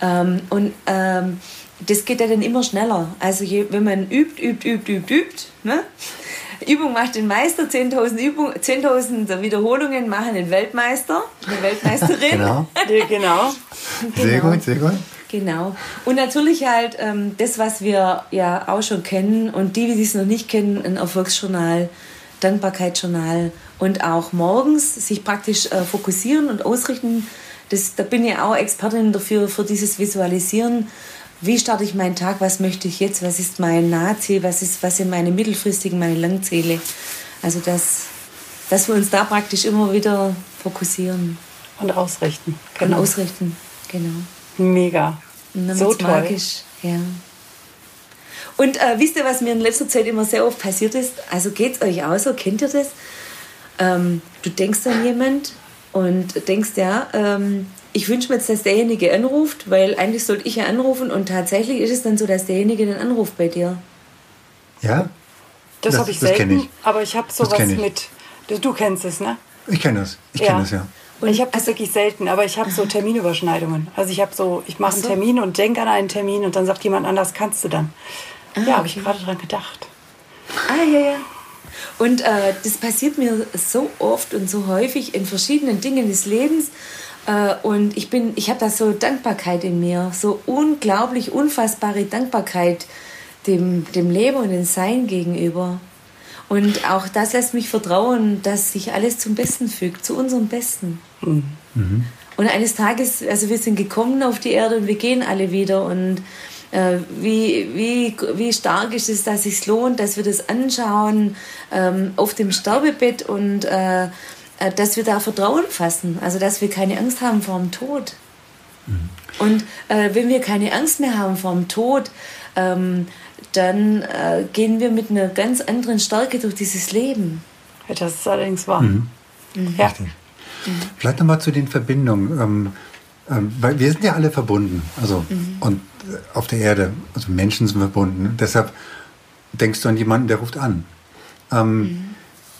[SPEAKER 3] Ähm, und ähm, das geht ja dann immer schneller. Also je, wenn man übt, übt, übt, übt, übt, ne? Übung macht den Meister, 10.000 10 Wiederholungen machen den Weltmeister, eine Weltmeisterin.
[SPEAKER 2] genau.
[SPEAKER 1] genau. genau.
[SPEAKER 2] Sehr gut, sehr gut.
[SPEAKER 3] Genau. Und natürlich halt ähm, das, was wir ja auch schon kennen und die, die es noch nicht kennen, ein Erfolgsjournal, Dankbarkeitsjournal und auch morgens sich praktisch äh, fokussieren und ausrichten. Das, da bin ich auch Expertin dafür, für dieses Visualisieren wie starte ich meinen Tag, was möchte ich jetzt, was ist mein Nahziel, was, ist, was sind meine mittelfristigen, meine Langziele. Also dass, dass wir uns da praktisch immer wieder fokussieren.
[SPEAKER 1] Und ausrichten.
[SPEAKER 3] Genau. Und ausrichten, genau.
[SPEAKER 1] Mega.
[SPEAKER 3] so toll. magisch, ja. Und äh, wisst ihr, was mir in letzter Zeit immer sehr oft passiert ist? Also geht es euch auch so? Kennt ihr das? Ähm, du denkst an jemand und denkst, ja, ähm, ich wünsche mir jetzt, dass derjenige anruft, weil eigentlich sollte ich ja anrufen und tatsächlich ist es dann so, dass derjenige dann anruft bei dir.
[SPEAKER 2] Ja?
[SPEAKER 1] Das, das habe ich selten, ich. aber ich habe sowas ich. mit. Du kennst es, ne?
[SPEAKER 2] Ich kenne das. Ich ja. kenne das, ja.
[SPEAKER 1] Und ich habe das wirklich selten, aber ich habe so Terminüberschneidungen. Also ich habe so, ich mache einen Termin und denke an einen Termin und dann sagt jemand anders, kannst du dann. Ah, ja, habe ich gerade dran gedacht.
[SPEAKER 3] Ah, ja, ja. Und äh, das passiert mir so oft und so häufig in verschiedenen Dingen des Lebens. Äh, und ich bin, ich habe da so Dankbarkeit in mir, so unglaublich unfassbare Dankbarkeit dem, dem Leben und dem Sein gegenüber. Und auch das lässt mich vertrauen, dass sich alles zum Besten fügt, zu unserem Besten. Mhm. Und eines Tages, also wir sind gekommen auf die Erde und wir gehen alle wieder. Und Äh, wie, wie, wie stark ist es, dass es sich lohnt, dass wir das anschauen ähm, auf dem Sterbebett und äh, dass wir da Vertrauen fassen, also dass wir keine Angst haben vor dem Tod. Mhm. Und äh, wenn wir keine Angst mehr haben vor dem Tod, ähm, dann äh, gehen wir mit einer ganz anderen Stärke durch dieses Leben.
[SPEAKER 1] Das ist allerdings wahr. Mhm. Mhm. Ja.
[SPEAKER 2] Mhm. Vielleicht nochmal zu den Verbindungen. Ähm, ähm, weil wir sind ja alle verbunden. Also, mhm. und äh, auf der Erde, also Menschen sind verbunden. Deshalb denkst du an jemanden, der ruft an. Ähm, mhm.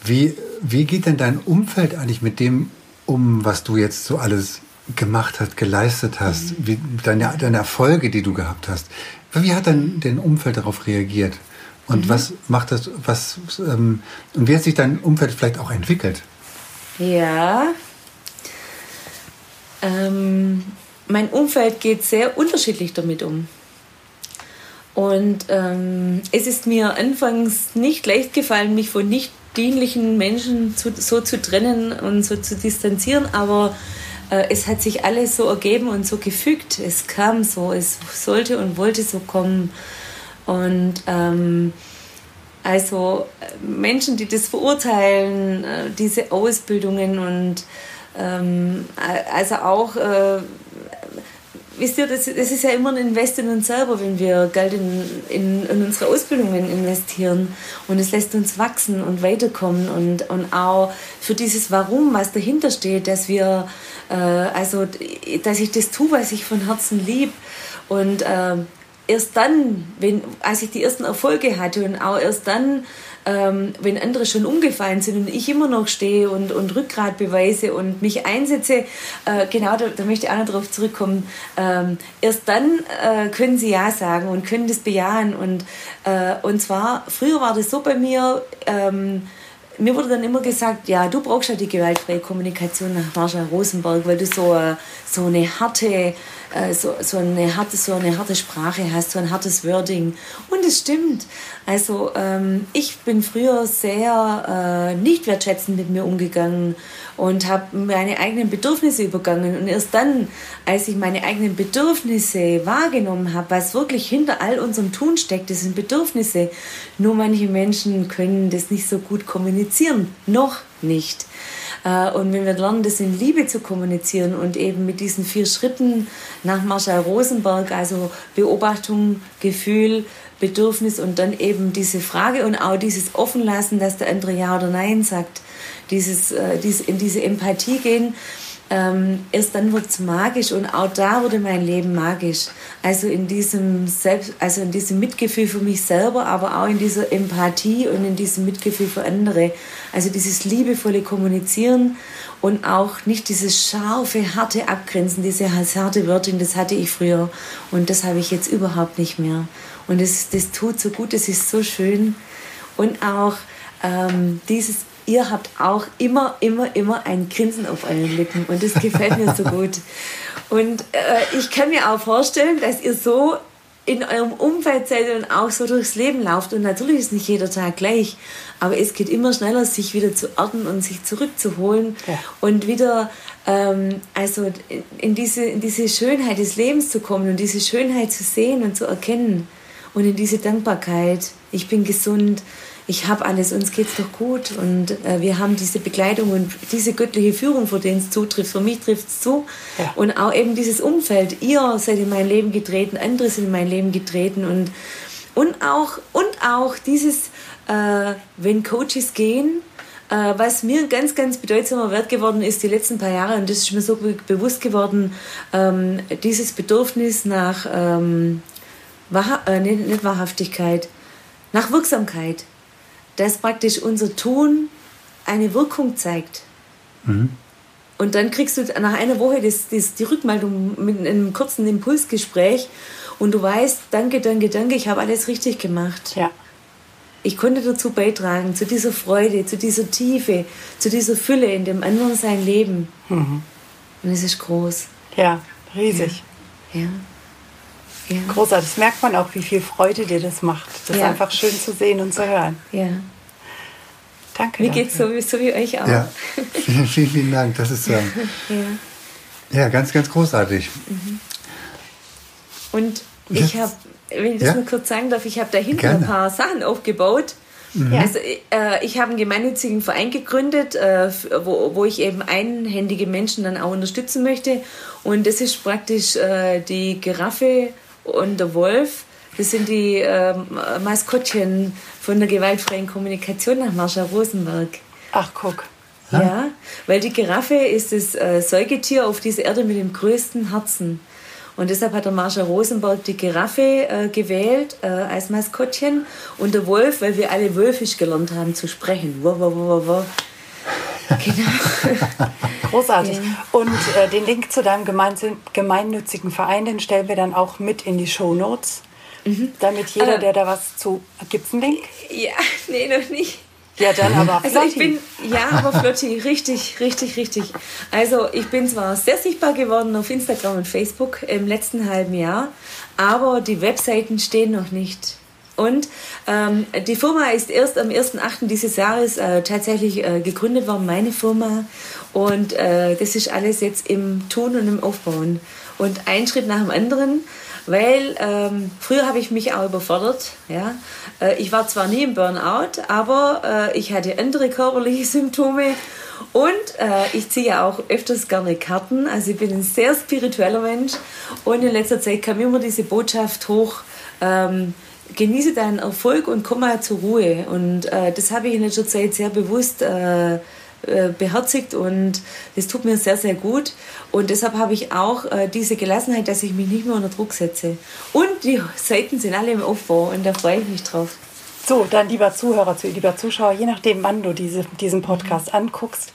[SPEAKER 2] wie, wie geht denn dein Umfeld eigentlich mit dem um, was du jetzt so alles gemacht hast, geleistet hast, mhm. wie, deine, deine Erfolge, die du gehabt hast? Wie hat dein, dein Umfeld darauf reagiert? Und mhm. was macht das, was, ähm, und wie hat sich dein Umfeld vielleicht auch entwickelt?
[SPEAKER 3] Ja. Ähm, mein Umfeld geht sehr unterschiedlich damit um. Und ähm, es ist mir anfangs nicht leicht gefallen, mich von nicht dienlichen Menschen zu, so zu trennen und so zu distanzieren, aber äh, es hat sich alles so ergeben und so gefügt. Es kam so, es sollte und wollte so kommen. Und ähm, also Menschen, die das verurteilen, äh, diese Ausbildungen und ähm, also auch, äh, wisst ihr, das, das, ist ja immer ein Invest in uns selber, wenn wir Geld in, in, in, unsere Ausbildungen investieren. Und es lässt uns wachsen und weiterkommen und, und auch für dieses Warum, was dahinter steht, dass wir, äh, also, dass ich das tue, was ich von Herzen liebe. Und äh, erst dann, wenn, als ich die ersten Erfolge hatte und auch erst dann, ähm, wenn andere schon umgefallen sind und ich immer noch stehe und, und Rückgrat beweise und mich einsetze, äh, genau, da, da, möchte ich auch noch darauf zurückkommen, ähm, erst dann äh, können sie Ja sagen und können das bejahen. Und, äh, und zwar, früher war das so bei mir, ähm, mir wurde dann immer gesagt, ja, du brauchst ja die gewaltfreie Kommunikation nach Marshall Rosenberg, weil du so, so eine harte äh, so, so, eine harte, so eine harte Sprache hast, so ein hartes Wording. Und es stimmt. Also ähm, ich bin früher sehr äh, nicht wertschätzend mit mir umgegangen und habe meine eigenen Bedürfnisse übergangen. Und erst dann, als ich meine eigenen Bedürfnisse wahrgenommen habe, was wirklich hinter all unserem Tun steckt, das sind Bedürfnisse. Nur manche Menschen können das nicht so gut kommunizieren. Noch nicht. Äh, und wenn wir lernen, das in Liebe zu kommunizieren und eben mit diesen vier Schritten nach Marshall Rosenberg, also Beobachtung, Gefühl, Bedürfnis und dann eben diese Frage und auch dieses Offenlassen, dass der andere Ja oder Nein sagt, dieses, äh, in diese Empathie gehen, ähm, erst dann wird es magisch und auch da wurde mein Leben magisch. Also in diesem Selbst, also in diesem Mitgefühl für mich selber, aber auch in dieser Empathie und in diesem Mitgefühl für andere. Also dieses liebevolle Kommunizieren und auch nicht dieses scharfe, harte Abgrenzen, diese harte Wörter, das hatte ich früher und das habe ich jetzt überhaupt nicht mehr. Und das, das tut so gut, das ist so schön. Und auch ähm, dieses ihr habt auch immer, immer, immer ein Grinsen auf euren Lippen und das gefällt mir so gut. Und äh, ich kann mir auch vorstellen, dass ihr so in eurem Umfeld seid und auch so durchs Leben lauft. Und natürlich ist nicht jeder Tag gleich, aber es geht immer schneller, sich wieder zu erden und sich zurückzuholen ja. und wieder ähm, also in diese, in diese Schönheit des Lebens zu kommen und diese Schönheit zu sehen und zu erkennen und in diese Dankbarkeit. Ich bin gesund, ich habe alles, uns geht es doch gut und äh, wir haben diese Begleitung und diese göttliche Führung, für den es zutrifft. Für mich trifft es zu. Ja. Und auch eben dieses Umfeld. Ihr seid in mein Leben getreten, andere sind in mein Leben getreten und, und, auch, und auch dieses, äh, wenn Coaches gehen, äh, was mir ein ganz, ganz bedeutsamer Wert geworden ist die letzten paar Jahre, und das ist mir so bewusst geworden, ähm, dieses Bedürfnis nach, ähm, Wahr, äh, nicht Wahrhaftigkeit, nach Wirksamkeit dass praktisch unser Tun eine Wirkung zeigt. Mhm. Und dann kriegst du nach einer Woche das, das, die Rückmeldung mit einem kurzen Impulsgespräch und du weißt, danke, danke, danke, ich habe alles richtig gemacht. Ja. Ich konnte dazu beitragen, zu dieser Freude, zu dieser Tiefe, zu dieser Fülle in dem anderen sein Leben. Mhm. Und es ist groß.
[SPEAKER 1] Ja, riesig.
[SPEAKER 3] ja. ja.
[SPEAKER 1] Ja. Großartig. Das merkt man auch, wie viel Freude dir das macht. Das ja. ist einfach schön zu sehen und zu hören.
[SPEAKER 3] Ja.
[SPEAKER 1] Danke.
[SPEAKER 3] Mir geht es so, so, wie euch auch.
[SPEAKER 2] Ja. Vielen, vielen, vielen Dank. Das ist ähm, ja. ja ganz, ganz großartig.
[SPEAKER 3] Mhm. Und ich habe wenn ich das ja? mal kurz sagen darf, ich habe da hinten Gerne. ein paar Sachen aufgebaut. Mhm. Also äh, ich habe einen gemeinnützigen Verein gegründet, äh, wo, wo ich eben einhändige Menschen dann auch unterstützen möchte. Und das ist praktisch äh, die Giraffe und der Wolf. Das sind die ähm, Maskottchen von der gewaltfreien Kommunikation nach Marsha Rosenberg.
[SPEAKER 1] Ach, guck.
[SPEAKER 3] Ja, weil die Giraffe ist das äh, Säugetier auf dieser Erde mit dem größten Herzen. Und deshalb hat der Marsha Rosenberg die Giraffe äh, gewählt äh, als Maskottchen und der Wolf, weil wir alle wölfisch gelernt haben zu sprechen. Wo, wo, wo, wo.
[SPEAKER 1] Genau. Großartig. Und äh, den Link zu deinem gemeinnützigen Verein, den stellen wir dann auch mit in die Show Notes. Mhm. Damit jeder, der da was zu. Gibt es einen Link?
[SPEAKER 3] Ja, nee, noch nicht.
[SPEAKER 1] Ja, dann aber
[SPEAKER 3] Flotti. Also ich bin, ja, aber Flotti, richtig, richtig, richtig. Also ich bin zwar sehr sichtbar geworden auf Instagram und Facebook im letzten halben Jahr, aber die Webseiten stehen noch nicht. Und ähm, die Firma ist erst am 1.8. dieses Jahres äh, tatsächlich äh, gegründet worden, meine Firma. Und äh, das ist alles jetzt im Tun und im Aufbauen. Und ein Schritt nach dem anderen weil ähm, früher habe ich mich auch überfordert. Ja? Äh, ich war zwar nie im Burnout, aber äh, ich hatte andere körperliche Symptome und äh, ich ziehe ja auch öfters gerne Karten. Also ich bin ein sehr spiritueller Mensch und in letzter Zeit kam immer diese Botschaft hoch. Ähm, genieße deinen Erfolg und komm mal zur Ruhe. Und äh, das habe ich in letzter Zeit sehr bewusst äh, äh, beherzigt und das tut mir sehr, sehr gut. Und deshalb habe ich auch äh, diese Gelassenheit, dass ich mich nicht mehr unter Druck setze. Und die Seiten sind alle im Aufbau und da freue ich mich drauf.
[SPEAKER 1] So, dann lieber Zuhörer, lieber Zuschauer, je nachdem, wann du diese, diesen Podcast anguckst,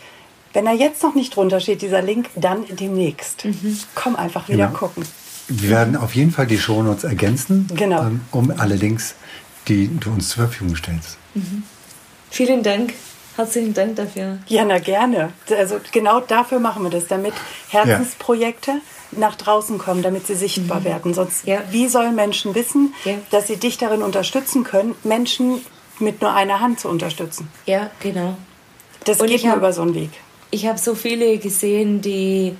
[SPEAKER 1] wenn er jetzt noch nicht drunter steht, dieser Link, dann demnächst. Mhm. Komm einfach wieder genau. gucken.
[SPEAKER 2] Wir werden auf jeden Fall die Shownotes ergänzen,
[SPEAKER 1] genau. ähm,
[SPEAKER 2] um alle Links, die du uns zur Verfügung stellst.
[SPEAKER 3] Mhm. Vielen Dank. Herzlichen Dank dafür.
[SPEAKER 1] Ja, na gerne. Also genau dafür machen wir das, damit Herzensprojekte ja. nach draußen kommen, damit sie sichtbar mhm. werden. Sonst, ja. wie sollen Menschen wissen, ja. dass sie dich darin unterstützen können, Menschen mit nur einer Hand zu unterstützen?
[SPEAKER 3] Ja, genau.
[SPEAKER 1] Das Und geht nur hab, über so einen Weg.
[SPEAKER 3] Ich habe so viele gesehen, die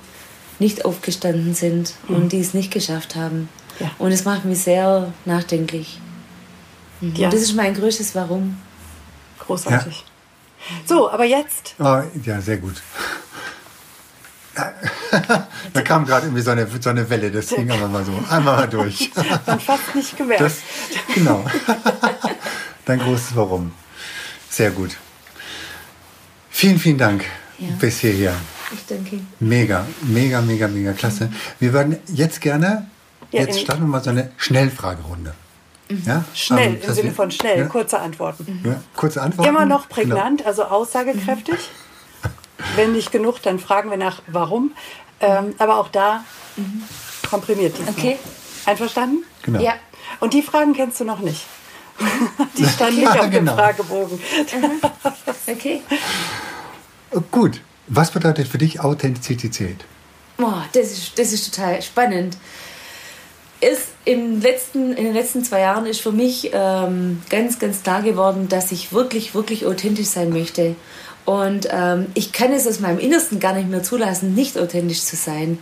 [SPEAKER 3] nicht aufgestanden sind mhm. und die es nicht geschafft haben. Ja. Und es macht mich sehr nachdenklich. Mhm. Ja. Und das ist mein größtes Warum.
[SPEAKER 1] Großartig. Ja. So, aber jetzt.
[SPEAKER 2] Oh, ja, sehr gut. da kam gerade irgendwie so eine, so eine Welle, das ging aber mal so einmal mal durch.
[SPEAKER 1] Man fast nicht gemerkt. Das,
[SPEAKER 2] genau. Dein großes Warum. Sehr gut. Vielen, vielen Dank ja. bis hierher.
[SPEAKER 3] Ich danke.
[SPEAKER 2] Mega, mega, mega, mega klasse. Wir würden jetzt gerne, ja, jetzt starten wir mal so eine Schnellfragerunde.
[SPEAKER 1] Mhm. Ja? Schnell, ähm, im Sinne von schnell, ja? kurze Antworten.
[SPEAKER 2] Ja, kurze Antworten.
[SPEAKER 1] Immer noch prägnant, genau. also aussagekräftig. Mhm. Wenn nicht genug, dann fragen wir nach, warum. Ähm, aber auch da mhm. komprimiert diesmal.
[SPEAKER 3] Okay.
[SPEAKER 1] Einverstanden?
[SPEAKER 2] Genau. Ja.
[SPEAKER 1] Und die Fragen kennst du noch nicht. die standen nicht auf genau. dem Fragebogen.
[SPEAKER 3] Mhm. Okay.
[SPEAKER 2] Gut. Was bedeutet für dich Authentizität?
[SPEAKER 3] Boah, das ist, das ist total spannend ist im letzten, in den letzten zwei Jahren ist für mich ähm, ganz, ganz klar geworden, dass ich wirklich, wirklich authentisch sein möchte. Und ähm, ich kann es aus meinem Innersten gar nicht mehr zulassen, nicht authentisch zu sein.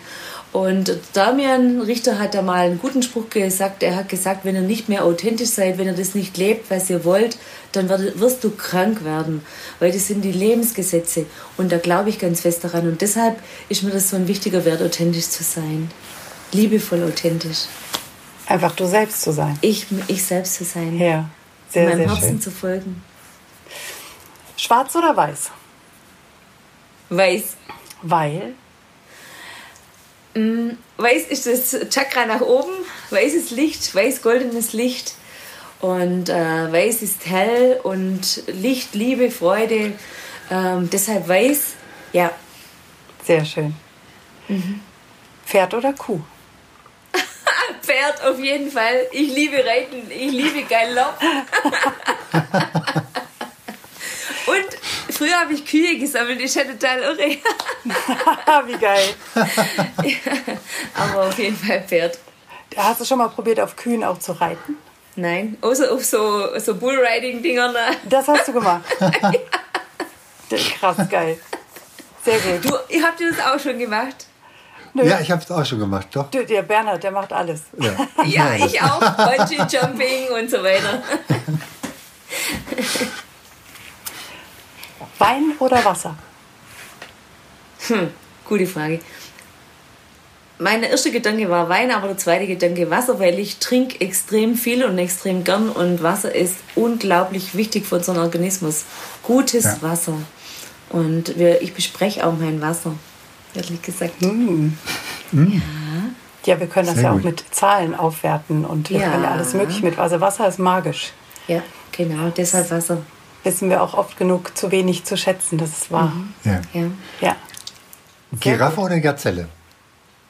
[SPEAKER 3] Und Damian Richter hat da mal einen guten Spruch gesagt. Er hat gesagt, wenn ihr nicht mehr authentisch seid, wenn ihr das nicht lebt, was ihr wollt, dann wirst du krank werden. Weil das sind die Lebensgesetze. Und da glaube ich ganz fest daran. Und deshalb ist mir das so ein wichtiger Wert, authentisch zu sein. Liebevoll authentisch.
[SPEAKER 1] Einfach du selbst zu sein.
[SPEAKER 3] Ich, ich selbst zu sein.
[SPEAKER 1] Ja, sehr,
[SPEAKER 3] meinem
[SPEAKER 1] sehr
[SPEAKER 3] Herzen
[SPEAKER 1] schön.
[SPEAKER 3] zu folgen.
[SPEAKER 1] Schwarz oder weiß?
[SPEAKER 3] Weiß.
[SPEAKER 1] Weil?
[SPEAKER 3] Mm, weiß ist das Chakra nach oben, weiß ist Licht, weiß goldenes Licht. Und äh, weiß ist hell und Licht, Liebe, Freude. Ähm, deshalb weiß, ja.
[SPEAKER 1] Sehr schön. Mhm. Pferd oder Kuh?
[SPEAKER 3] Pferd auf jeden Fall. Ich liebe Reiten, ich liebe Galopp. Und früher habe ich Kühe gesammelt, ich hätte total irre.
[SPEAKER 1] Wie geil.
[SPEAKER 3] Ja, aber auf jeden Fall Pferd.
[SPEAKER 1] Hast du schon mal probiert, auf Kühen auch zu reiten?
[SPEAKER 3] Nein, außer auf so, so Bullriding-Dingern.
[SPEAKER 1] Das hast du gemacht. ja. Krass geil. Sehr gut.
[SPEAKER 3] Du, habt ihr das auch schon gemacht?
[SPEAKER 2] Nö. Ja, ich habe es auch schon gemacht, doch.
[SPEAKER 1] Du, der Bernhard, der macht alles.
[SPEAKER 3] Ja, ja ich auch. Bungee Jumping und so weiter.
[SPEAKER 1] Wein oder Wasser?
[SPEAKER 3] Hm, gute Frage. Mein erster Gedanke war Wein, aber der zweite Gedanke Wasser, weil ich trinke extrem viel und extrem gern und Wasser ist unglaublich wichtig für unseren Organismus. Gutes ja. Wasser. Und wir, ich bespreche auch mein Wasser, ehrlich gesagt.
[SPEAKER 1] Mm. Ja. ja, wir können das Sehr ja auch gut. mit Zahlen aufwerten und wir ja. können ja alles mögliche mit Wasser. Wasser ist magisch.
[SPEAKER 3] Ja, genau, deshalb Wasser.
[SPEAKER 1] Wissen wir auch oft genug zu wenig zu schätzen, das ist wahr. Mhm.
[SPEAKER 2] Ja.
[SPEAKER 1] ja. ja.
[SPEAKER 2] Giraffe oder Gazelle?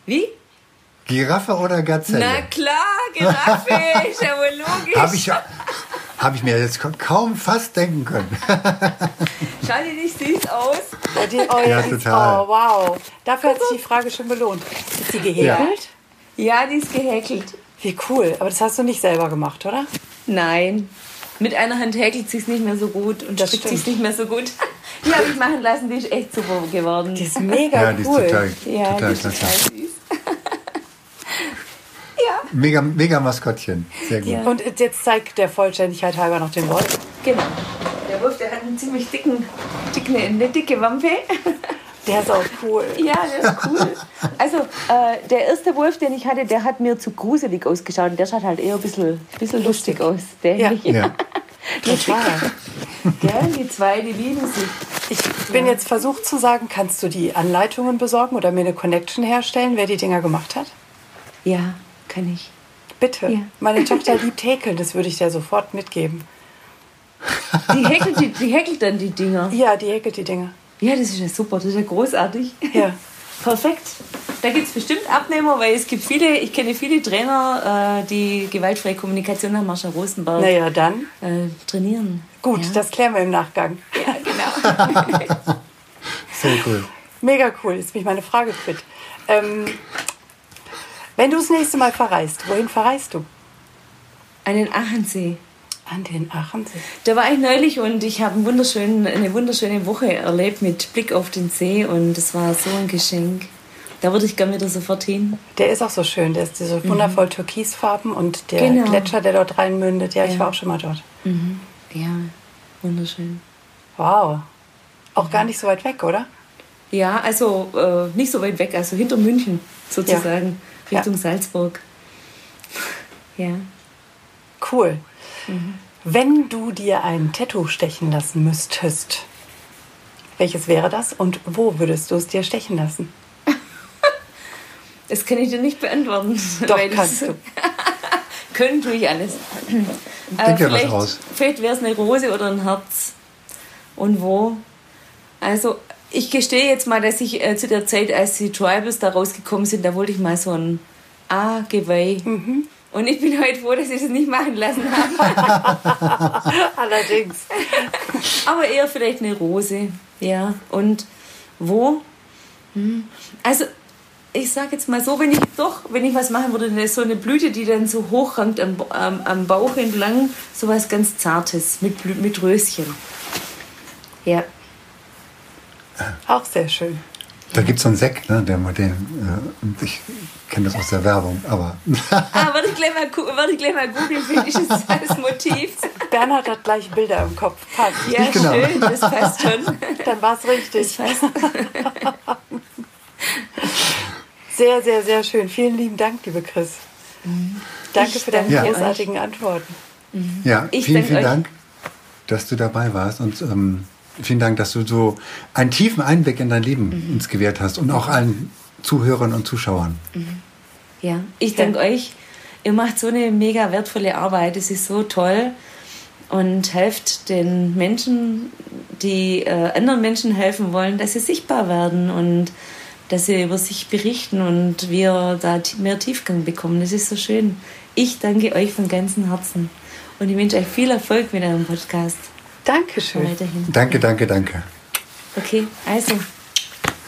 [SPEAKER 3] Wie?
[SPEAKER 2] Giraffe oder Gazelle?
[SPEAKER 3] Na klar, Giraffe, ist ja wohl logisch.
[SPEAKER 2] Habe ich, hab ich mir jetzt kaum fast denken können.
[SPEAKER 3] Schau dir nicht süß aus.
[SPEAKER 1] Oh, die, oh, ja, total. Oh, wow. Dafür hat sich die Frage schon belohnt. Ist sie gehäkelt?
[SPEAKER 3] Ja. ja, die ist gehäkelt.
[SPEAKER 1] Wie cool. Aber das hast du nicht selber gemacht, oder?
[SPEAKER 3] Nein. Mit einer Hand häkelt sie es nicht mehr so gut und das strickt sie es nicht mehr so gut. Die habe ich machen lassen, die ist echt super geworden.
[SPEAKER 1] Die ist mega ja, die cool.
[SPEAKER 2] Ist total,
[SPEAKER 3] ja,
[SPEAKER 2] total,
[SPEAKER 3] die ist total süß.
[SPEAKER 2] ja. Mega, mega Maskottchen. Sehr gut. Ja.
[SPEAKER 1] Und jetzt zeigt der Vollständigkeit halber noch den Wolf.
[SPEAKER 3] Genau. Der Wolf, der hat einen ziemlich dicken, dicken eine dicke Wampe.
[SPEAKER 1] Der ist auch cool.
[SPEAKER 3] Ja, der ist cool. Also, äh, der erste Wolf, den ich hatte, der hat mir zu gruselig ausgeschaut. Und der schaut halt eher ein bisschen, bisschen lustig, aus. Der ja. ja. Total. ja, die zwei, die lieben sich.
[SPEAKER 1] Ich bin ja. jetzt versucht zu sagen, kannst du die Anleitungen besorgen oder mir eine Connection herstellen, wer die Dinger gemacht hat?
[SPEAKER 3] Ja, kann ich.
[SPEAKER 1] Bitte. Ja. Meine Tochter liebt Häkeln, das würde ich dir sofort mitgeben.
[SPEAKER 3] Die häkelt, die, die häkelt dann die Dinger?
[SPEAKER 1] Ja, die häkelt die Dinger.
[SPEAKER 3] Ja, das ist ja super, das ist ja großartig.
[SPEAKER 1] Ja.
[SPEAKER 3] Perfekt. Da gibt es bestimmt Abnehmer, weil es gibt viele, ich kenne viele Trainer, äh, die gewaltfreie Kommunikation haben, Marsha Rosenberg.
[SPEAKER 1] Naja, dann.
[SPEAKER 3] Äh, trainieren.
[SPEAKER 1] Gut,
[SPEAKER 3] ja.
[SPEAKER 1] das klären wir im Nachgang.
[SPEAKER 3] Ja, genau.
[SPEAKER 2] Sehr cool.
[SPEAKER 1] Mega cool, ist mich meine Frage fit. Ähm, wenn du das nächste Mal verreist, wohin verreist du?
[SPEAKER 3] An den
[SPEAKER 1] An den Achensee.
[SPEAKER 3] Da war ich neulich und ich habe ein eine wunderschöne Woche erlebt mit Blick auf den See und es war so ein Geschenk. Da würde ich gerne wieder sofort hin.
[SPEAKER 1] Der ist auch so schön. Der ist so mhm. wundervoll türkisfarben und der genau. Gletscher, der dort reinmündet. Ja, ja, ich war auch schon mal dort.
[SPEAKER 3] Mhm. Ja, wunderschön.
[SPEAKER 1] Wow. Auch gar nicht so weit weg, oder?
[SPEAKER 3] Ja, also äh, nicht so weit weg, also hinter München sozusagen, ja. Richtung ja. Salzburg. ja.
[SPEAKER 1] Cool. Mhm. Wenn du dir ein Tattoo stechen lassen müsstest, welches wäre das und wo würdest du es dir stechen lassen?
[SPEAKER 3] Das kann ich dir nicht beantworten.
[SPEAKER 1] Doch, kannst du.
[SPEAKER 3] können tue ich alles.
[SPEAKER 2] Denk dir was raus.
[SPEAKER 3] Vielleicht wäre es eine Rose oder ein Herz. Und wo? Also, ich gestehe jetzt mal, dass ich äh, zu der Zeit, als die Tribals da rausgekommen sind, da wollte ich mal so ein A-Geweih. Mhm. Und ich bin heute froh, dass ich das nicht machen lassen habe.
[SPEAKER 1] Allerdings.
[SPEAKER 3] Aber eher vielleicht eine Rose. Ja. Und wo? Hm. Also, ich sage jetzt mal so, wenn ich doch, wenn ich was machen würde, so eine Blüte, die dann so hochrankt am, am, am Bauch entlang, so was ganz Zartes mit, mit Röschen. Ja.
[SPEAKER 1] Auch sehr schön.
[SPEAKER 2] Da gibt es so einen Sekt, ne, der, den, äh, ich kenne das aus der Werbung, aber.
[SPEAKER 3] ah, warte ich gleich mal, warte ich gleich mal googeln, finde ich das Motiv.
[SPEAKER 1] Bernhard hat gleich Bilder im Kopf. Passt.
[SPEAKER 3] Ja, genau. schön, das passt schon.
[SPEAKER 1] Dann war es richtig. sehr, sehr, sehr schön. Vielen lieben Dank, liebe Chris. Mhm. Danke ich für deine großartigen euch. Antworten.
[SPEAKER 2] Mhm. Ja, ich vielen, vielen Dank, dass du dabei warst und ähm, vielen Dank, dass du so einen tiefen Einblick in dein Leben mhm. uns gewährt hast und auch allen Zuhörern und Zuschauern.
[SPEAKER 3] Mhm. Ja, ich danke ja. euch. Ihr macht so eine mega wertvolle Arbeit. Es ist so toll und helft den Menschen, die äh, anderen Menschen helfen wollen, dass sie sichtbar werden und dass sie über sich berichten und wir da mehr Tiefgang bekommen. Das ist so schön. Ich danke euch von ganzem Herzen und ich wünsche euch viel Erfolg mit eurem Podcast.
[SPEAKER 1] Dankeschön.
[SPEAKER 3] Weiterhin.
[SPEAKER 2] Danke, danke, danke.
[SPEAKER 3] Okay, also.